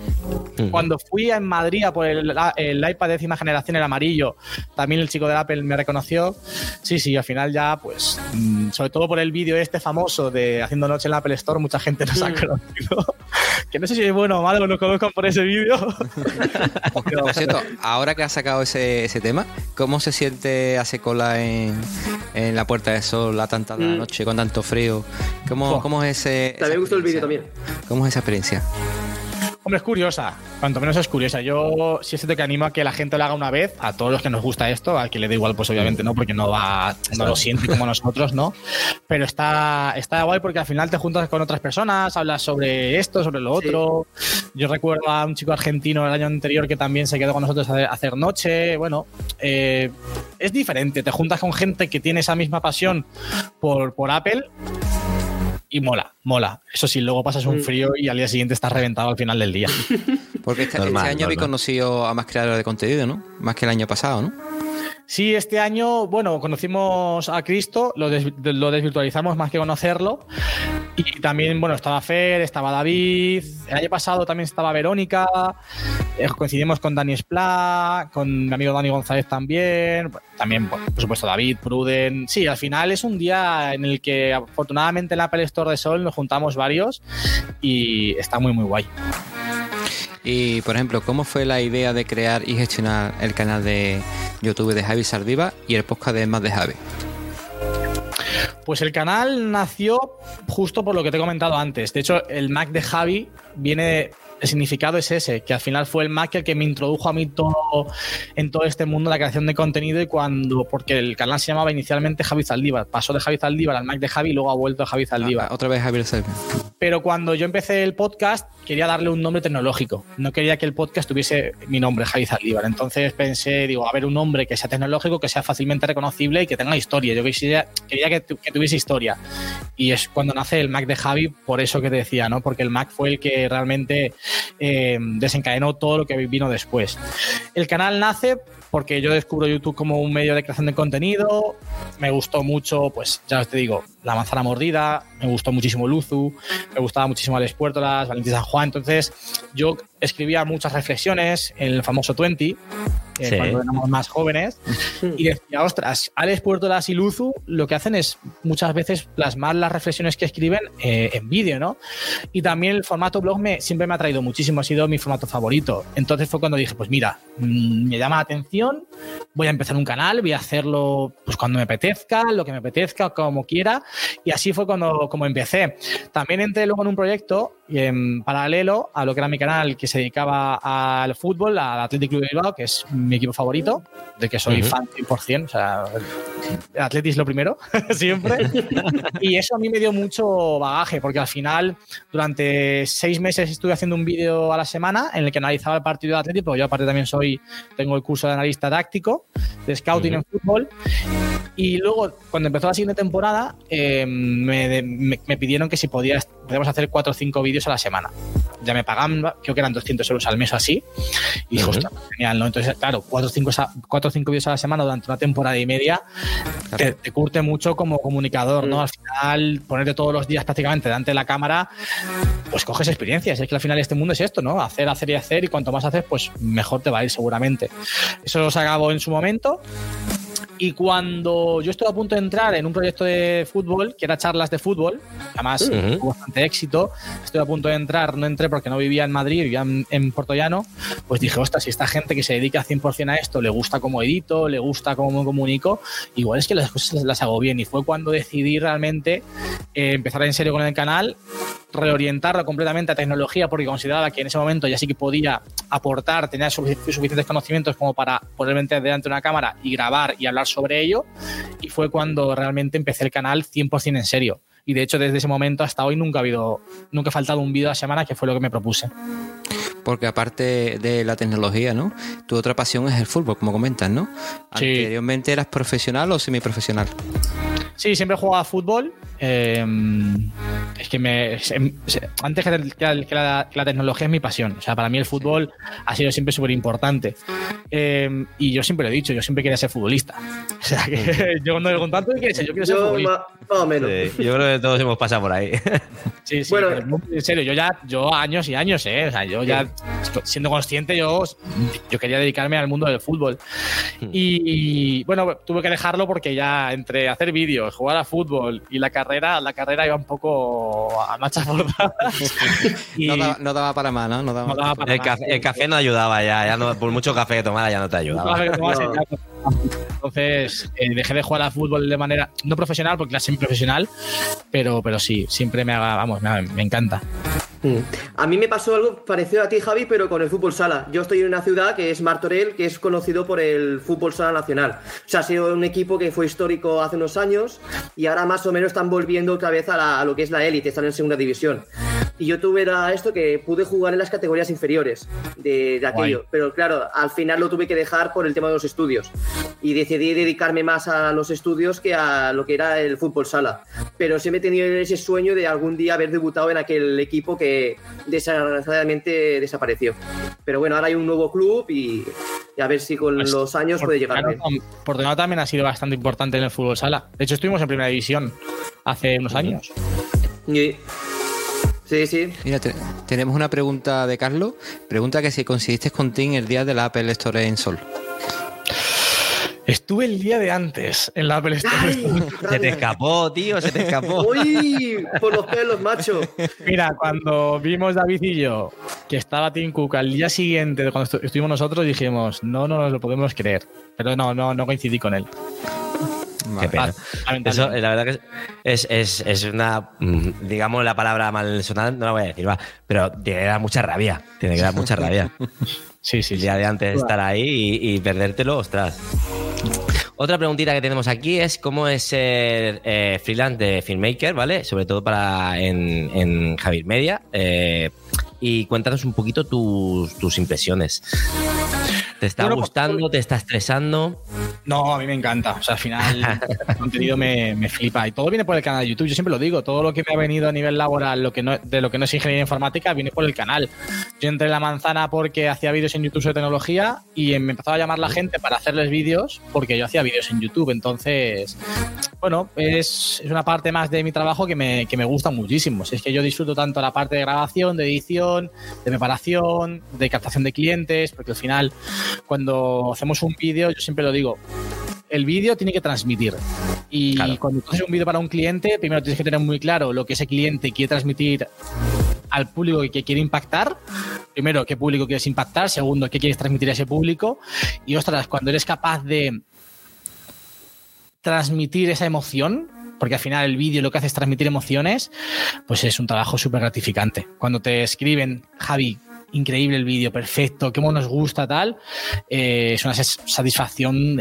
Cuando fui en Madrid a por el, el iPad décima generación, el amarillo, también el chico de Apple me reconoció. Sí, sí, al final ya, pues, mm, sobre todo por el vídeo este famoso de Haciendo Noche en la Apple Store, mucha gente nos ha conocido. que no sé si es bueno o malo, nos conozcan por ese vídeo. por cierto, ahora que has sacado ese, ese, tema, ¿cómo se siente hace cola en, en la Puerta de Sol a tanta mm. noche, con tanto frío? ¿Cómo, cómo es ese...? También me gustó el vídeo también. ¿Cómo es esa experiencia? Hombre, es curiosa, cuanto menos es curiosa. Yo sí es que animo a que la gente lo haga una vez, a todos los que nos gusta esto, a que le dé igual, pues obviamente no, porque no va, no lo siente como nosotros, ¿no? Pero está, está guay porque al final te juntas con otras personas, hablas sobre esto, sobre lo otro. Yo recuerdo a un chico argentino el año anterior que también se quedó con nosotros a hacer noche. Bueno, eh, es diferente, te juntas con gente que tiene esa misma pasión por, por Apple y mola, mola. Eso sí, luego pasas un mm. frío y al día siguiente estás reventado al final del día. Porque este, este año habéis conocido a más creadores de contenido, ¿no? Más que el año pasado, ¿no? Sí, este año, bueno, conocimos a Cristo, lo, desvirtualizamos más que conocerlo. Y también, bueno, estaba Fer, estaba David. El año pasado también estaba Verónica. Eh, coincidimos con Dani Spla, con mi amigo Dani González también. También, por supuesto, David, Pruden. Sí, al final es un día en el que afortunadamente en la Apple Store de Sol nos juntamos varios y está muy, muy guay. Y, por ejemplo, ¿cómo fue la idea de crear y gestionar el canal de YouTube de Javi Sardiva y el podcast de Más de Javi? Pues el canal nació justo por lo que te he comentado antes. De hecho, el Mac de Javi viene el significado es ese, que al final fue el Mac el que me introdujo a mí todo en todo este mundo de la creación de contenido y cuando, porque el canal se llamaba inicialmente Javi Zaldívar, pasó de Javi Zaldívar al Mac de Javi y luego ha vuelto a Javi Zaldívar. Ah, otra vez Javi Zaldívar. Pero cuando yo empecé el podcast, quería darle un nombre tecnológico. No quería que el podcast tuviese mi nombre, Javi Zaldívar. Entonces pensé, digo, a ver, un nombre que sea tecnológico, que sea fácilmente reconocible y que tenga historia. Yo quería, quería que, que tuviese historia. Y es cuando nace el Mac de Javi, por eso que te decía, ¿no? Porque el Mac fue el que realmente eh, desencadenó todo lo que vino después. El canal nace porque yo descubro YouTube como un medio de creación de contenido. Me gustó mucho, pues ya te digo, La Manzana Mordida, me gustó muchísimo Luzu, me gustaba muchísimo Alex Puertolas, Valentín San Juan. Entonces, yo escribía muchas reflexiones en el famoso 20, eh, cuando éramos más jóvenes, y decía, ostras, Alex Puertolas y Luzu lo que hacen es muchas veces plasmar las reflexiones que escriben eh, en vídeo, ¿no? Y también el formato blog me, siempre me ha traído muchísimo, ha sido mi formato favorito. Entonces fue cuando dije, pues mira, mm, me llama la atención voy a empezar un canal, voy a hacerlo pues cuando me apetezca, lo que me apetezca, como quiera. Y así fue cuando como empecé. También entré luego en un proyecto en paralelo a lo que era mi canal, que se dedicaba al fútbol, al Athletic Club de Bilbao, que es mi equipo favorito, de que soy fan 100%. O sea, Atletis lo primero, siempre. y eso a mí me dio mucho bagaje, porque al final, durante seis meses estuve haciendo un vídeo a la semana en el que analizaba el partido de Atletis, porque yo aparte también soy, tengo el curso de analista táctico, de scouting en fútbol. Y luego, cuando empezó la siguiente temporada, eh, me, pidieron que si podía, podíamos hacer cuatro o cinco vídeos a la semana. Ya me pagaban, creo que eran 200 euros al mes o así. Y dije, genial, ¿no? Entonces, claro, cuatro o cinco, cuatro, cinco vídeos a la semana durante una temporada y media te, curte mucho como comunicador, ¿no? Mm. Al final, ponerte todos los días prácticamente delante de la cámara, pues coges experiencias. Es que al final este mundo es esto, ¿no? Hacer, hacer y hacer. Y cuanto más haces, pues mejor te va a ir seguramente. Eso se acabó en su momento. Y cuando yo estuve a punto de entrar en un proyecto de fútbol, que era charlas de fútbol, además tuvo bastante éxito, estuve a punto de entrar, no entré porque no vivía en Madrid, vivía en, en Puerto Llano, pues dije, ostras, si esta gente que se dedica 100% a esto, le gusta cómo edito, le gusta cómo me comunico, igual es que las cosas las hago bien. Y fue cuando decidí realmente eh, empezar en serio con el canal, reorientarlo completamente a tecnología, porque consideraba que en ese momento ya sí que podía aportar, tenía suficientes conocimientos como para poder meter delante de una cámara y grabar y hablar sobre ello. Y fue cuando realmente empecé el canal 100% en serio. Y de hecho, desde ese momento hasta hoy nunca ha habido, nunca ha faltado un vídeo a la semana, que fue lo que me propuse. Porque aparte de la tecnología, ¿no? Tu otra pasión es el fútbol, como comentas, ¿no? ¿Anteriormente eras profesional o semiprofesional? Sí, siempre he jugado a fútbol. Eh, es que me. Antes que, la, tecnología es mi pasión. O sea, para mí el fútbol ha sido siempre súper importante. Eh, y yo siempre lo he dicho, yo siempre quería ser futbolista. O sea, que yo tanto, ¿qué yo quiero ser futbolista. Más o menos. yo creo que todos hemos pasado por ahí. Sí, sí. Bueno, en serio, yo ya, yo años y años, ¿eh? O sea, yo ya, siendo consciente, yo, yo quería dedicarme al mundo del fútbol. Hmm. Y, bueno, tuve que dejarlo porque ya entre hacer vídeos, jugar a fútbol y la carrera, la carrera iba un poco a marchas forzadas. no, daba, para más, ¿no? no, daba el, café, el, café, no ayudaba ya, ya no, por mucho café que tomara ya no te ayudaba. Entonces eh, dejé de jugar a fútbol de manera no profesional, porque era profesional pero, pero sí, siempre me haga, vamos, me, encanta. Mm. A mí me pasó algo parecido a ti, Javi, pero con el fútbol sala. Yo estoy en una ciudad que es Martorell, que es conocido por el fútbol sala nacional. O sea, ha sido un equipo que fue histórico hace unos años y ahora más o menos están volviendo otra vez a, lo que es la élite, están en segunda división. Y yo tuve esto que pude jugar en las categorías inferiores de, aquello. Pero claro, al final lo tuve que dejar por el tema de los estudios y decidí dedicarme más a los estudios que a lo que era el fútbol sala. Pero siempre he tenido ese sueño de algún día haber debutado en aquel equipo que desgraciadamente desapareció. Pero bueno, ahora hay un nuevo club y, a ver si con pues, los años puede llegar. Portugal también ha sido bastante importante en el fútbol sala. De hecho, estuvimos en primera división hace unos años. Sí. Sí, sí. Mira, tenemos una pregunta de Carlos. Pregunta que si conseguiste con Tim el día de la Apple Store en Sol. Estuve el día de antes en la Apple Store. se te escapó, tío, se te escapó. Uy, por los pelos, macho. Mira, cuando vimos David y yo que estaba Tim Cook al día siguiente de cuando estuvimos nosotros, dijimos, no, no nos lo podemos creer. Pero no, no, no coincidí con él. Qué pena. Eso, la verdad que es, es, es, una, mm, digamos, la palabra mal sonada, no la voy a decir, va, pero tiene que dar mucha rabia. Tiene que dar mucha rabia. sí, sí. El día de antes de estar ahí y, y perdértelo, ostras. Otra preguntita que tenemos aquí es cómo es ser eh, freelance de filmmaker, ¿vale? Sobre todo para en, en Javier Media. Eh, y cuéntanos un poquito tus, tus impresiones. ¿Te está pues, gustando? ¿Te está estresando? No, a mí me encanta. O sea, al final el contenido me, flipa. Y todo viene por el canal de YouTube. Yo siempre lo digo. Todo lo que me ha venido a nivel laboral, lo que no, de lo que no es ingeniería informática, viene por el canal. Yo entré en la manzana porque hacía vídeos en YouTube sobre tecnología y me empezaba a llamar la gente para hacerles vídeos porque yo hacía vídeos en YouTube. Entonces, bueno, es, es una parte más de mi trabajo que me, que me gusta muchísimo. Si es que yo disfruto tanto la parte de grabación, de edición, de preparación, de captación de clientes, porque al final cuando hacemos un vídeo, yo siempre lo digo, el vídeo tiene que transmitir. Y cuando tú haces un vídeo para un cliente, primero tienes que tener muy claro lo que ese cliente quiere transmitir al público que quiere impactar. Primero, qué público quieres impactar. Segundo, qué quieres transmitir a ese público. Y ostras, cuando eres capaz de transmitir esa emoción, porque al final el vídeo lo que hace es transmitir emociones, pues es un trabajo súper gratificante. Cuando te escriben, Javi, increíble el vídeo, perfecto, qué nos gusta, tal, eh, es una satisfacción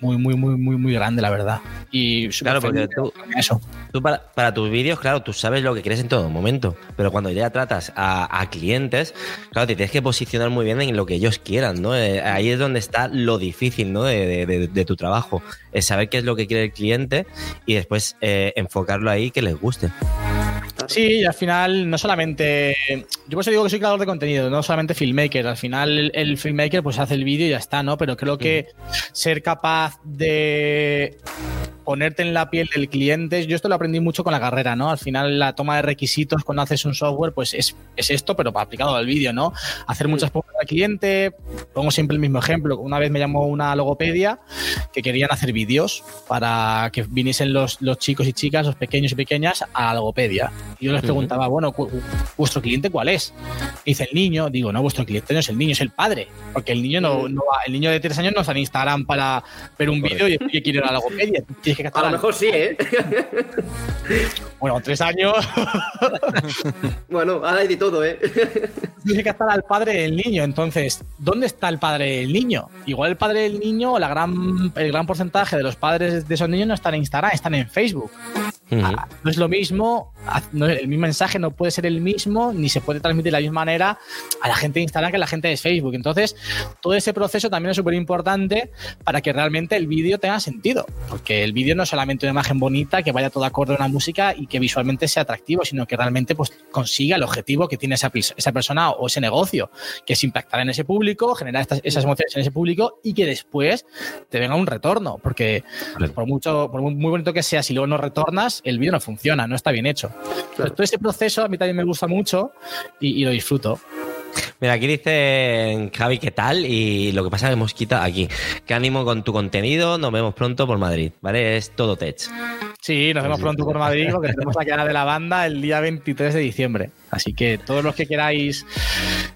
muy, muy, muy, muy, muy grande, la verdad. Y claro, porque tú, eso. tú para, tus vídeos, claro, tú sabes lo que quieres en todo momento, pero cuando ya tratas a, clientes, claro, te tienes que posicionar muy bien en lo que ellos quieran, ¿no? Eh, ahí es donde está lo difícil, ¿no? De, tu trabajo, es saber qué es lo que quiere el cliente y después eh, enfocarlo ahí que les guste. Sí, y al final no solamente. Yo por eso digo que soy creador de contenido, no solamente filmmaker. Al final el, filmmaker pues hace el vídeo y ya está, ¿no? Pero creo que ser capaz de ponerte en la piel del cliente, yo esto lo aprendí mucho con la carrera, ¿no? Al final la toma de requisitos cuando haces un software, pues es, esto, pero aplicado al vídeo, ¿no? Hacer muchas preguntas al cliente, pongo siempre el mismo ejemplo. Una vez me llamó una logopedia que querían hacer vídeos para que viniesen los, los chicos y chicas, los pequeños y pequeñas, a la logopedia. Y yo les preguntaba, bueno, ¿vuestro cliente cuál es? dice el niño, digo, no, vuestro cliente no es el niño, es el padre. Porque el niño no, no el niño de tres años no está en Instagram para ver un vídeo y quiere ir a la logopedia. a lo mejor sí, ¿eh? bueno, tres años. bueno, ahora hay de todo, ¿eh? Que estar al padre del niño. Entonces, ¿dónde está el padre del niño? Igual el padre del niño, la gran, el gran porcentaje de los padres de esos niños no están en Instagram, están en Facebook. Ah, no es lo mismo, el mismo mensaje no puede ser el mismo, ni se puede transmitir de la misma manera a la gente de Instagram que a la gente de Facebook. Entonces, todo ese proceso también es súper importante para que realmente el vídeo tenga sentido, porque el vídeo no es solamente una imagen bonita que vaya todo acorde a una música y que visualmente sea atractivo, sino que realmente pues, consiga el objetivo que tiene esa, esa persona o ese negocio, que es impactar en ese público, generar esas emociones en ese público y que después te venga un retorno, porque por mucho, por muy bonito que sea, si luego no retornas, el vídeo no funciona, no está bien hecho. todo ese proceso a mí también me gusta mucho y, lo disfruto. Mira, aquí dice Javi, ¿qué tal? Y lo que pasa es que Mosquita aquí. ¿Qué ánimo con tu contenido? Nos vemos pronto por Madrid, ¿vale? Es todo tech. Sí, nos vemos pronto por Madrid porque tenemos la cara de la banda el día 23 de diciembre. Así que todos los que queráis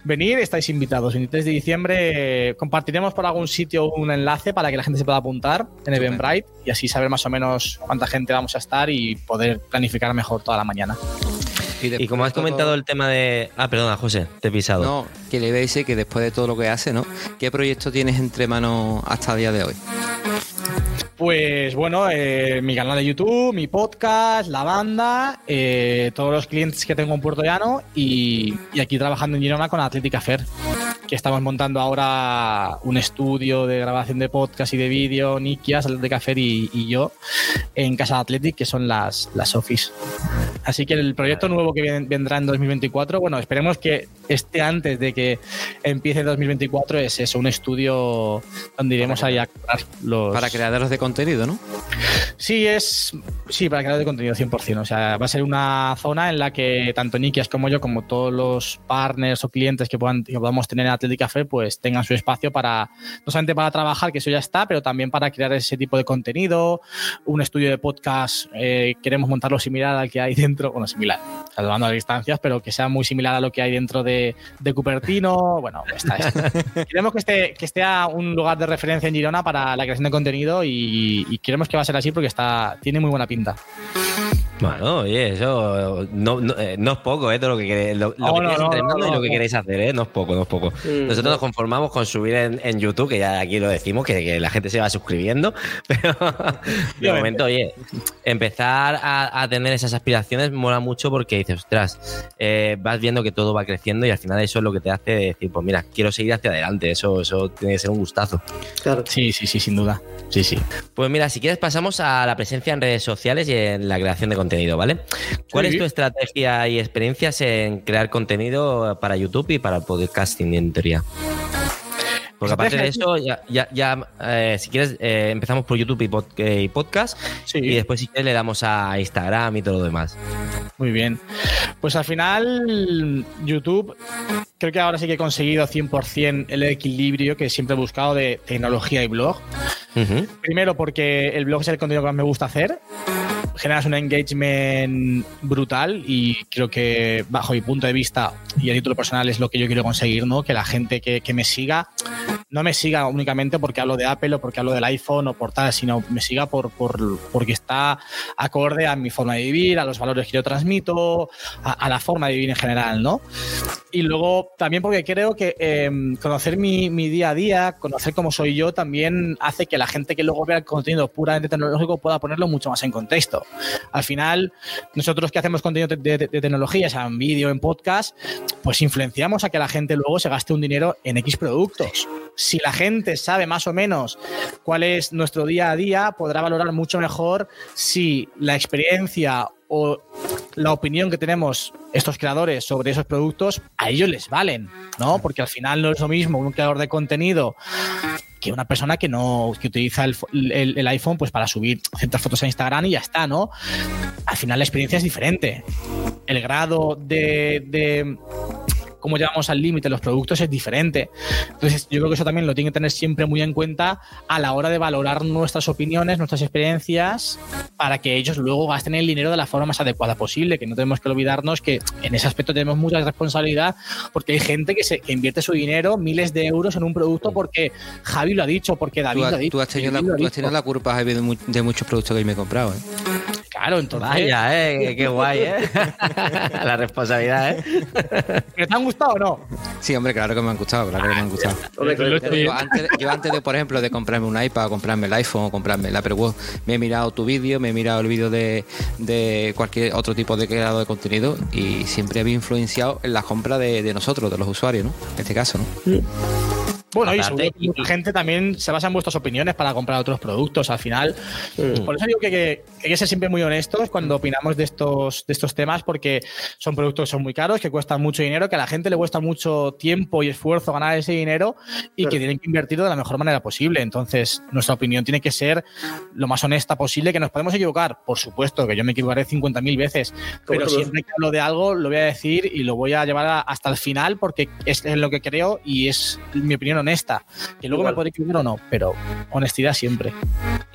venir estáis invitados. El 23 de diciembre eh, compartiremos por algún sitio un enlace para que la gente se pueda apuntar en Eventbrite y así saber más o menos cuánta gente vamos a estar y poder planificar mejor toda la mañana. Y, como has comentado el tema de... Ah, perdona, José, te he pisado. No, que le veis que después de todo lo que hace, ¿no? ¿Qué proyecto tienes entre manos hasta el día de hoy? Pues bueno, eh, mi canal de YouTube, mi podcast, la banda, eh, todos los clientes que tengo en Puerto Llano y, y aquí trabajando en Girona con Atlética Fair que estamos montando ahora un estudio de grabación de podcast y de vídeo, Nikia, Salud de Café y, yo, en Casa Athletic, que son las, las Office. Así que el proyecto nuevo que vendrá en 2024, bueno, esperemos que esté antes de que empiece 2024, es eso, un estudio donde iremos a los... Para creadores de contenido, ¿no? Sí, es... Sí, para creadores de contenido 100%. O sea, va a ser una zona en la que tanto Nikias como yo, como todos los partners o clientes que, puedan, que podamos tener en Atlética Café, pues tengan su espacio para, no solamente para trabajar, que eso ya está, pero también para crear ese tipo de contenido, un estudio de podcast, eh, queremos montarlo similar al que hay dentro, bueno, similar, salvando las distancias, pero que sea muy similar a lo que hay dentro de, de Cupertino, bueno, está, queremos que esté, que esté a un lugar de referencia en Girona para la creación de contenido y, y queremos que va a ser así porque está, tiene muy buena pinta. Bueno, oye, eso no, no, eh, es poco, ¿eh? Todo lo que, queréis, lo, que entrenando y lo que queréis hacer, ¿eh? No es poco, no es poco. Mm, Nosotros nos conformamos con subir en, YouTube, que ya aquí lo decimos, que, la gente se va suscribiendo, pero de momento, oye, empezar a, tener esas aspiraciones mola mucho porque dices, ostras, eh, vas viendo que todo va creciendo y al final eso es lo que te hace decir, pues mira, quiero seguir hacia adelante, eso, eso tiene que ser un gustazo. Claro. Sí, sí, sí, sin duda. Sí, sí. Pues mira, si quieres pasamos a la presencia en redes sociales y en la creación de contenido, ¿vale? ¿Cuál es tu estrategia y experiencias en crear contenido para YouTube y para el podcasting en teoría? Porque aparte de eso, ya, ya, eh, si quieres, eh, empezamos por YouTube y, eh, podcast. Y después, si quieres, le damos a Instagram y todo lo demás. Muy bien. Pues al final, YouTube, creo que ahora sí que he conseguido 100% el equilibrio que siempre he buscado de tecnología y blog. Primero, porque el blog es el contenido que más me gusta hacer generas un engagement brutal y creo que bajo mi punto de vista y a título personal es lo que yo quiero conseguir, ¿no? Que la gente que, me siga no me siga únicamente porque hablo de Apple o porque hablo del iPhone o por tal, sino me siga por, por porque está acorde a mi forma de vivir, a los valores que yo transmito, a, la forma de vivir en general, ¿no? Y luego también porque creo que em, conocer mi, día a día, conocer cómo soy yo, también hace que la gente que luego vea el contenido puramente tecnológico pueda ponerlo mucho más en contexto. Al final, nosotros que hacemos contenido de, de, tecnología, sea en vídeo, en podcast, pues influenciamos a que la gente luego se gaste un dinero en X productos. Si la gente sabe más o menos cuál es nuestro día a día, podrá valorar mucho mejor si la experiencia o la opinión que tenemos estos creadores sobre esos productos a ellos les valen, ¿no? Porque al final no es lo mismo un creador de contenido que una persona que no que utiliza el, iPhone pues para subir ciertas fotos a Instagram y ya está, ¿no? Al final la experiencia es diferente. El grado de cómo llegamos al límite los productos es diferente. Entonces, yo creo que eso también lo tiene que tener siempre muy en cuenta a la hora de valorar nuestras opiniones, nuestras experiencias, para que ellos luego gasten el dinero de la forma más adecuada posible, que no tenemos que olvidarnos que en ese aspecto tenemos mucha responsabilidad, porque hay gente que, se, invierte su dinero, miles de euros en un producto porque Javi lo ha dicho, porque David lo ha dicho. Tú has tenido, la, culpa, Javi, de, muchos productos que me he comprado. ¿eh? Claro, entonces. Vaya, eh, qué guay, ¿eh? la responsabilidad, ¿eh? ¿Te han gustado o no? Sí, hombre, claro que me han gustado, claro que me han gustado. yo, antes, de, por ejemplo, de comprarme un iPad, comprarme el iPhone o comprarme el Apple Watch, me he mirado tu vídeo, me he mirado el vídeo de, cualquier otro tipo de creador de contenido y siempre había influenciado en la compra de, de nosotros, de los usuarios, ¿no? En este caso, ¿no? Mm. Bueno, y mucha gente también se basa en vuestras opiniones para comprar otros productos. Al final, por eso digo que, hay que ser siempre muy honestos cuando opinamos de estos, de estos temas, porque son productos que son muy caros, que cuestan mucho dinero, que a la gente le cuesta mucho tiempo y esfuerzo ganar ese dinero y que tienen que invertirlo de la mejor manera posible. Entonces, nuestra opinión tiene que ser lo más honesta posible, que nos podemos equivocar. Por supuesto, que yo me equivocaré 50.000 veces, pero siempre que hablo de algo, lo voy a decir y lo voy a llevar hasta el final porque es lo que creo y es mi opinión honesta. Que luego me puede equivocar o no, pero honestidad siempre.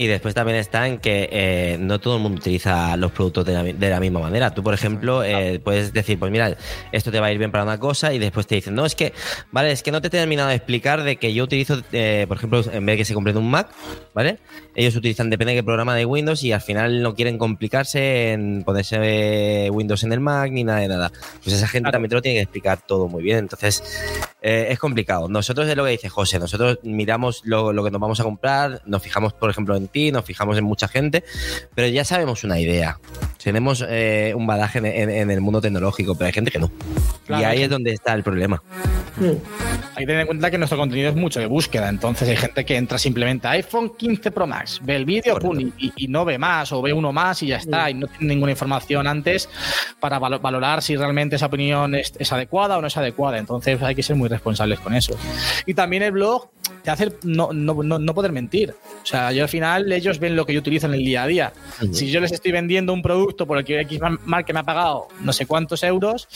Y después también está en que eh, no todo el mundo utiliza los productos de la, misma manera. Tú, por ejemplo, eh, puedes decir, pues mira, esto te va a ir bien para una cosa y después te dicen, no, es que, vale, es que no te he terminado de explicar de que yo utilizo, eh, por ejemplo, en vez de que se compre un Mac, ¿vale? Ellos utilizan, depende de qué programa de Windows y al final no quieren complicarse en ponerse Windows en el Mac ni nada de nada. Pues esa gente también te lo tiene que explicar todo muy bien. Entonces, es complicado. Nosotros es lo que dice José, nosotros miramos lo, lo, que nos vamos a comprar, nos fijamos, por ejemplo, en ti, nos fijamos en mucha gente, pero ya sabemos una idea. Tenemos eh, un badaje en, el mundo tecnológico, pero hay gente que no. y ahí es donde está el problema. Hmm. Hay que tener en cuenta que nuestro contenido es mucho de búsqueda, entonces hay gente que entra simplemente a iPhone 15 Pro Max, ve el vídeo y, no ve más, o ve uno más y ya está, y no tiene ninguna información antes para valorar si realmente esa opinión es, es adecuada o no es adecuada. Entonces hay que ser muy responsables con eso. Y también el blog te hace no, no, no, poder mentir. O sea, yo al final ellos ven lo que yo utilizo en el día a día. Si yo les estoy vendiendo un producto por el que X que me ha pagado no sé cuántos euros,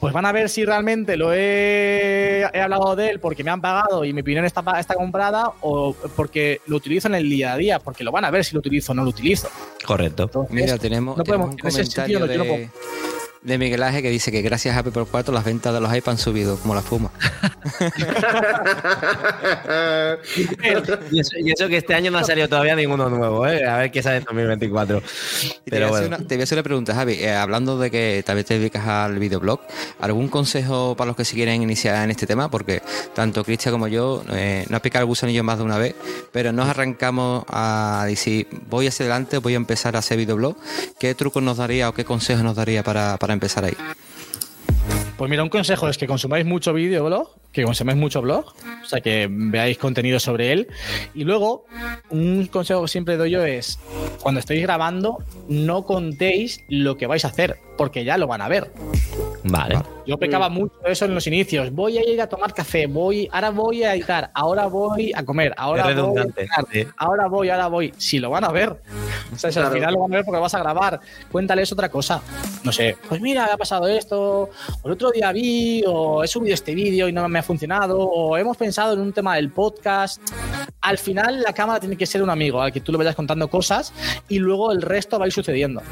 pues van a ver si realmente lo he, hablado de él porque me han pagado y mi opinión está, está comprada o porque lo utilizo en el día a día, porque lo van a ver si lo utilizo o no lo utilizo. Correcto. Mira, tenemos, un comentario de de Miguel Ángel que dice que gracias a Apple por 4 las ventas de los iPads han subido como la fuma. y, eso, que este año no ha salido todavía ninguno nuevo, ¿eh? a ver qué sale en 2024. Pero te, voy bueno. te voy a hacer una pregunta, Javi. Eh, hablando de que también te dedicas al videoblog, ¿algún consejo para los que se quieren iniciar en este tema? Porque tanto Cristian como yo eh, no ha picado el gusanillo más de una vez, pero nos arrancamos a decir, voy hacia adelante, voy a empezar a hacer videoblog. ¿Qué trucos nos daría o qué consejos nos daría para, para empezar ahí? Pues mira, un consejo es que consumáis mucho videoblog, que consumáis mucho blog, o sea, que veáis contenido sobre él. Y luego, un consejo que siempre doy yo es, cuando estéis grabando, no contéis lo que vais a hacer, porque ya lo van a ver. Vale. Yo pecaba mucho eso en los inicios. Voy a ir a tomar café, voy, ahora voy a editar, ahora voy a comer, ahora voy a ahora voy, ahora voy. Si lo van a ver. O sea, si al final lo van a ver porque vas a grabar. Cuéntales otra cosa. No sé, pues mira, ha pasado esto, o el otro día vi, o he subido este vídeo y no me ha funcionado, o hemos pensado en un tema del podcast. Al final la cámara tiene que ser un amigo al que tú le vayas contando cosas y luego el resto va a ir sucediendo.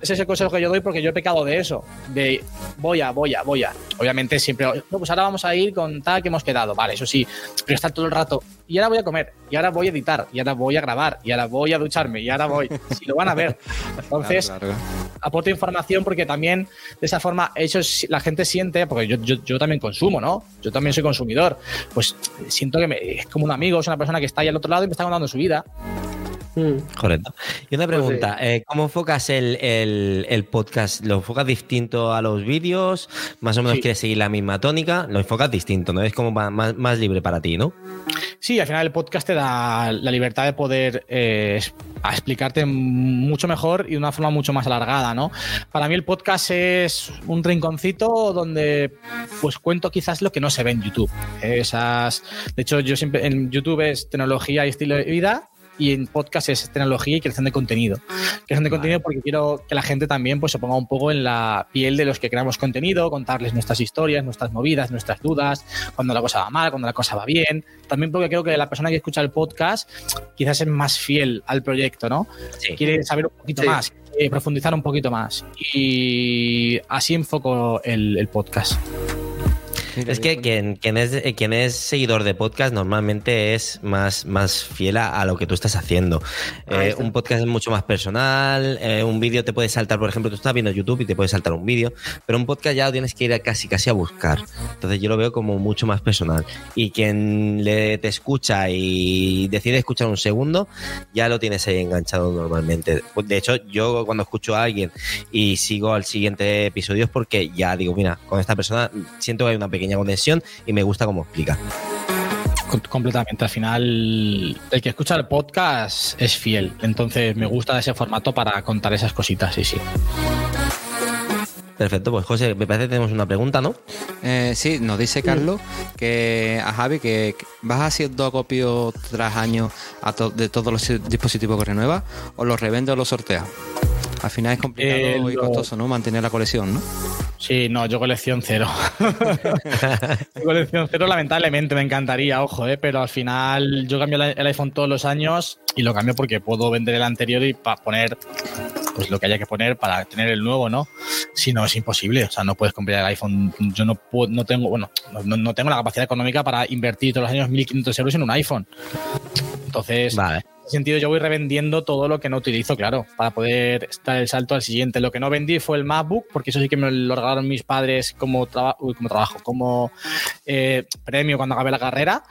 ese es el consejo que yo doy porque yo he pecado de eso. De voy a, voy a, voy a. Obviamente siempre, no, pues ahora vamos a ir con tal que hemos quedado. Vale, eso sí, pero estar todo el rato. Y ahora voy a comer, y ahora voy a editar, y ahora voy a grabar, y ahora voy a ducharme, y ahora voy. Si lo van a ver. Entonces, claro, claro. aporto información porque también de esa forma, eso la gente siente, porque yo, yo, yo, también consumo, ¿no? Yo también soy consumidor. Pues siento que me, es como un amigo, es una persona que está ahí al otro lado y me está contando su vida. Mm. Correcto. Y una pregunta, pues eh, ¿cómo enfocas el, el, podcast? ¿Lo enfocas distinto a los vídeos? ¿Más o menos quieres seguir la misma tónica? Lo enfocas distinto, ¿no? Es como más, más, libre para ti, ¿no? Sí, al final el podcast te da la libertad de poder eh, explicarte mucho mejor y de una forma mucho más alargada, ¿no? Para mí el podcast es un rinconcito donde pues cuento quizás lo que no se ve en YouTube. Esas, de hecho, yo siempre en YouTube es tecnología y estilo de vida y en podcast es tecnología y creación de contenido. Creación de contenido porque quiero que la gente también pues, se ponga un poco en la piel de los que creamos contenido, contarles nuestras historias, nuestras movidas, nuestras dudas, cuando la cosa va mal, cuando la cosa va bien. También porque creo que la persona que escucha el podcast quizás es más fiel al proyecto, ¿no? Quiere saber un poquito más, profundizar un poquito más. Y así enfoco el podcast. Es que quien, quien, es, eh, quien es seguidor de podcast normalmente es más, más fiel a, lo que tú estás haciendo. Eh, un podcast es mucho más personal, eh, un vídeo te puede saltar, por ejemplo, tú estás viendo YouTube y te puede saltar un vídeo, pero un podcast ya lo tienes que ir casi casi a buscar. Entonces yo lo veo como mucho más personal. Y quien le, te escucha y decide escuchar un segundo, ya lo tienes ahí enganchado normalmente. De hecho, yo cuando escucho a alguien y sigo al siguiente episodio es porque ya digo, mira, con esta persona siento que hay una pequeña pequeña conexión y me gusta cómo explica. Completamente. Al final, el que escucha el podcast es fiel. Entonces, me gusta ese formato para contar esas cositas, sí, sí. Perfecto, pues José, me parece que tenemos una pregunta, ¿no? Eh, sí, nos dice Carlos que a Javi que vas haciendo acopio tras año de todos los dispositivos que renuevas o los revende o los sorteas. Al final es complicado y costoso, ¿no? Mantener la colección, ¿no? Sí, no, yo colección cero. colección cero, lamentablemente, me encantaría, ojo, ¿eh? pero al final yo cambio el iPhone todos los años y lo cambio porque puedo vender el anterior y para poner pues lo que haya que poner para tener el nuevo, ¿no? Si no, es imposible. O sea, no puedes comprar el iPhone. Yo no puedo, no tengo, bueno, no, no tengo la capacidad económica para invertir todos los años 1.500 euros en un iPhone. Entonces, vale sentido yo voy revendiendo todo lo que no utilizo, claro, para poder estar el salto al siguiente. Lo que no vendí fue el MacBook, porque eso sí que me lo regalaron mis padres como, como trabajo, como eh, premio cuando acabé la carrera.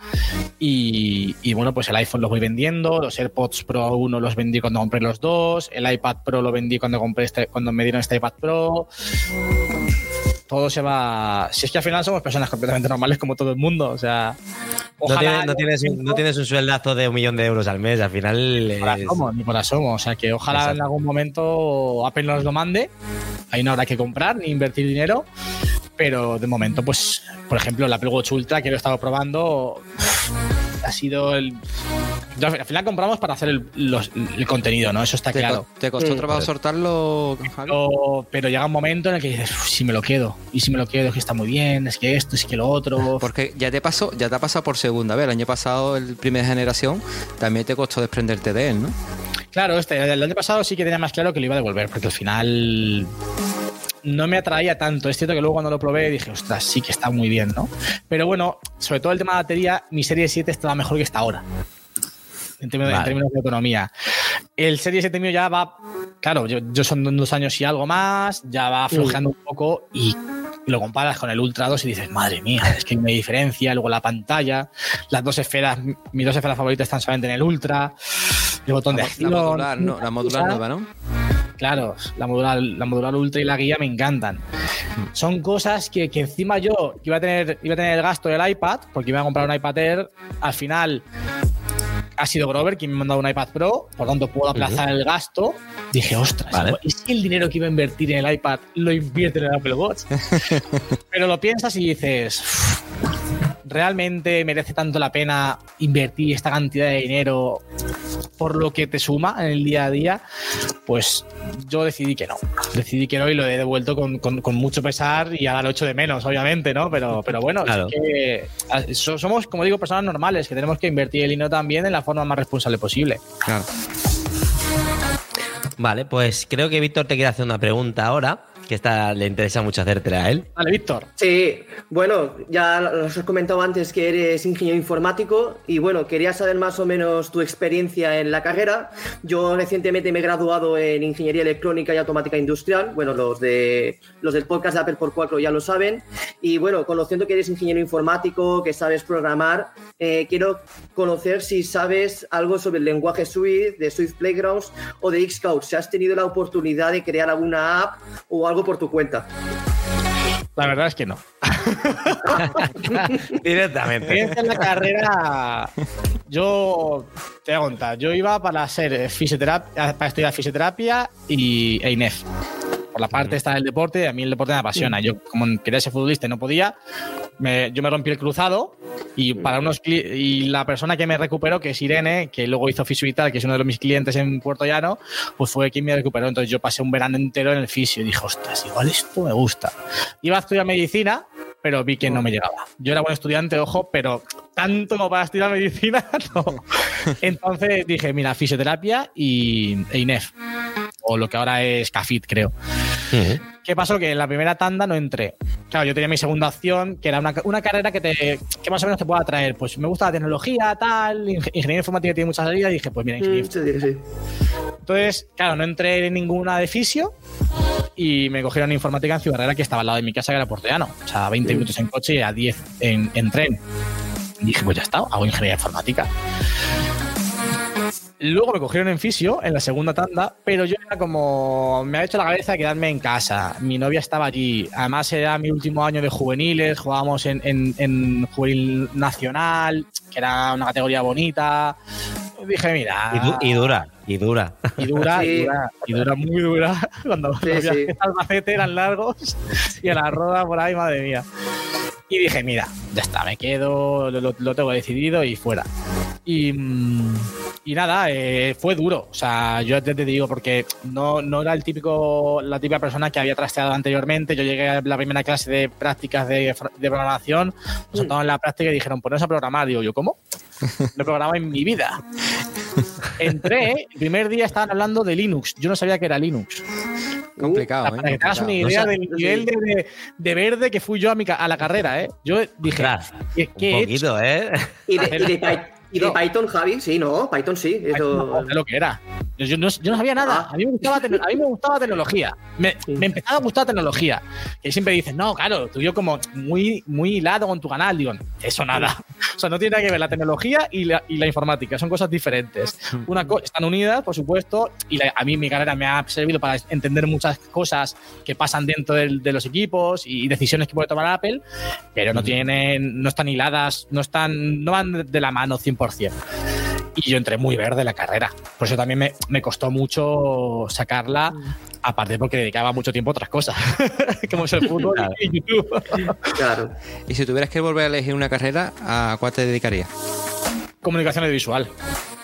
Y, bueno, pues el iPhone lo voy vendiendo, los AirPods Pro 1 los vendí cuando compré los dos, el iPad Pro lo vendí cuando compré este, cuando me dieron este iPad Pro todo se va. Si es que al final somos personas completamente normales como todo el mundo, o sea. No, tienes, no, tienes, un sueldazo de un millón de euros al mes, al final. Ni por asomo, ni por asomo. O sea que ojalá en algún momento Apple nos lo mande. Ahí no habrá que comprar ni invertir dinero. Pero de momento, pues, por ejemplo, el Apple Watch Ultra que lo he estado probando ha sido el al final compramos para hacer el, contenido, ¿no? Eso está claro. ¿Te costó trabajo soltarlo, pero, pero, llega un momento en el que dices, si me lo quedo, y si me lo quedo, es que está muy bien, es que esto, es que lo otro. Porque ya te pasó, ya te ha pasado por segunda vez. El año pasado, el primera generación, también te costó desprenderte de él, ¿no? Claro, este, el año pasado sí que tenía más claro que lo iba a devolver, porque al final no me atraía tanto. Es cierto que luego cuando lo probé dije, ostras, sí que está muy bien, ¿no? Pero bueno, sobre todo el tema de batería, mi serie 7 estaba mejor que está ahora en términos, de autonomía. El Serie 7 mío ya va, claro, yo, son dos años y algo más, ya va aflojando un poco y lo comparas con el Ultra 2 y dices, madre mía, es que hay una diferencia, luego la pantalla, las dos esferas, mis dos esferas favoritas están solamente en el Ultra, el botón de acción. La modular, ¿no? La modular nueva, ¿no? Claro, la modular, la modular ultra y la guía me encantan. Son cosas que, que, encima yo iba a tener iba a tener el gasto del iPad, porque iba a comprar un iPad Air, al final ha sido Grover quien me ha mandado un iPad Pro, por tanto puedo aplazar el gasto. Dije, ostras, ¿y si el dinero que iba a invertir en el iPad lo invierte en el Apple Watch? Pero lo piensas y dices, ¿realmente merece tanto la pena invertir esta cantidad de dinero por lo que te suma en el día a día? Pues yo decidí que no. Decidí que no y lo he devuelto con, mucho pesar y ahora lo echo de menos, obviamente, ¿no? Pero, pero bueno, somos, como digo, personas normales que tenemos que invertir el dinero también en la forma más responsable posible. Claro. Vale, pues creo que Víctor te quiere hacer una pregunta ahora que esta le interesa mucho hacértela a él. Vale, Víctor. Sí, bueno, ya os he comentado antes que eres ingeniero informático y bueno, quería saber más o menos tu experiencia en la carrera. Yo recientemente me he graduado en Ingeniería Electrónica y Automática Industrial. Bueno, los, de, los del podcast de Apple por 4 ya lo saben. Y bueno, conociendo que eres ingeniero informático, que sabes programar, eh, quiero conocer si sabes algo sobre el lenguaje Swift, de Swift Playgrounds o de Xcode. Si has tenido la oportunidad de crear alguna app o algo por tu cuenta. La verdad es que no. Directamente. En la carrera, yo te voy a contar, yo iba para ser fisioterapia, para estudiar fisioterapia y e INEF. Por la parte esta del deporte, a mí el deporte me apasiona. Yo, como quería ser futbolista y no podía, yo me rompí el cruzado y para unos y la persona que me recuperó, que es Irene, que luego hizo Fisio Vital, que es uno de mis clientes en Puerto Llano, pues fue quien me recuperó. Entonces yo pasé un verano entero en el fisio y dije, ostras, igual esto me gusta. Iba a estudiar medicina, pero vi que no me llegaba. Yo era buen estudiante, ojo, pero tanto como para estudiar medicina, no. Entonces dije, mira, fisioterapia y, e INEF, o lo que ahora es CAFIT, creo. ¿Qué pasó? Que en la primera tanda no entré. Claro, yo tenía mi segunda opción, que era una, carrera que, te, que más o menos te pueda atraer. Pues me gusta la tecnología, tal, ingeniería informática tiene muchas salidas, y dije, pues mira, ingeniería sí, Entonces, claro, no entré en ninguna de fisio y me cogieron informática en Ciudad Real, que estaba al lado de mi casa, que era porteano. O sea, 20 minutos en coche y a 10 en, en tren. Y dije, pues ya está, hago ingeniería informática. Luego me cogieron en fisio en la segunda tanda, pero yo era como. Me ha hecho la cabeza quedarme en casa. Mi novia estaba allí. Además, era mi último año de juveniles. Jugábamos en, en, juvenil nacional, que era una categoría bonita. Dije, mira. Y, dura, y dura. Y dura, y dura, y dura, muy dura. Cuando sí, los sí. Albacete eran largos y a la roda por ahí, madre mía. Y dije, mira, ya está, me quedo, lo, lo tengo decidido y fuera. Y, mm, y nada, eh, fue duro. O sea, yo te, te, digo, porque no, no era el típico, la típica persona que había trasteado anteriormente. Yo llegué a la primera clase de prácticas de, de programación, nos mm. en la práctica y dijeron, poneros a programar. Digo, ¿yo cómo? No programa en mi vida. Entré, el primer día estaban hablando de Linux. Yo no sabía que era Linux. Complicado, para que te hagas una idea del nivel de, de, verde que fui yo a, mi, a la carrera, ¿eh? Yo dije, claro, ¿qué, un poquito, ¿eh? Y de, y de, ¿Y de Python, Javi? Sí, no, Python sí. Eso... lo que era. Yo no, yo no sabía nada. Ah. A, mí me gustaba, a mí me gustaba tecnología. Me, me, empezaba a gustar tecnología. Y siempre dices, no, claro, tú yo como muy, muy hilado con tu canal. Digo, eso nada. O sea, no tiene nada que ver la tecnología y la, y la informática. Son cosas diferentes. Una están unidas, por supuesto, y la, a mí mi carrera me ha servido para entender muchas cosas que pasan dentro de, de los equipos y decisiones que puede tomar Apple, pero no tienen, no están hiladas, no están, no van de la mano 100%. Y yo entré muy verde en la carrera. Por eso también me, me costó mucho sacarla, aparte porque dedicaba mucho tiempo a otras cosas, como es el fútbol claro. y YouTube. claro. Y si tuvieras que volver a elegir una carrera, ¿a cuál te dedicarías? Comunicación audiovisual.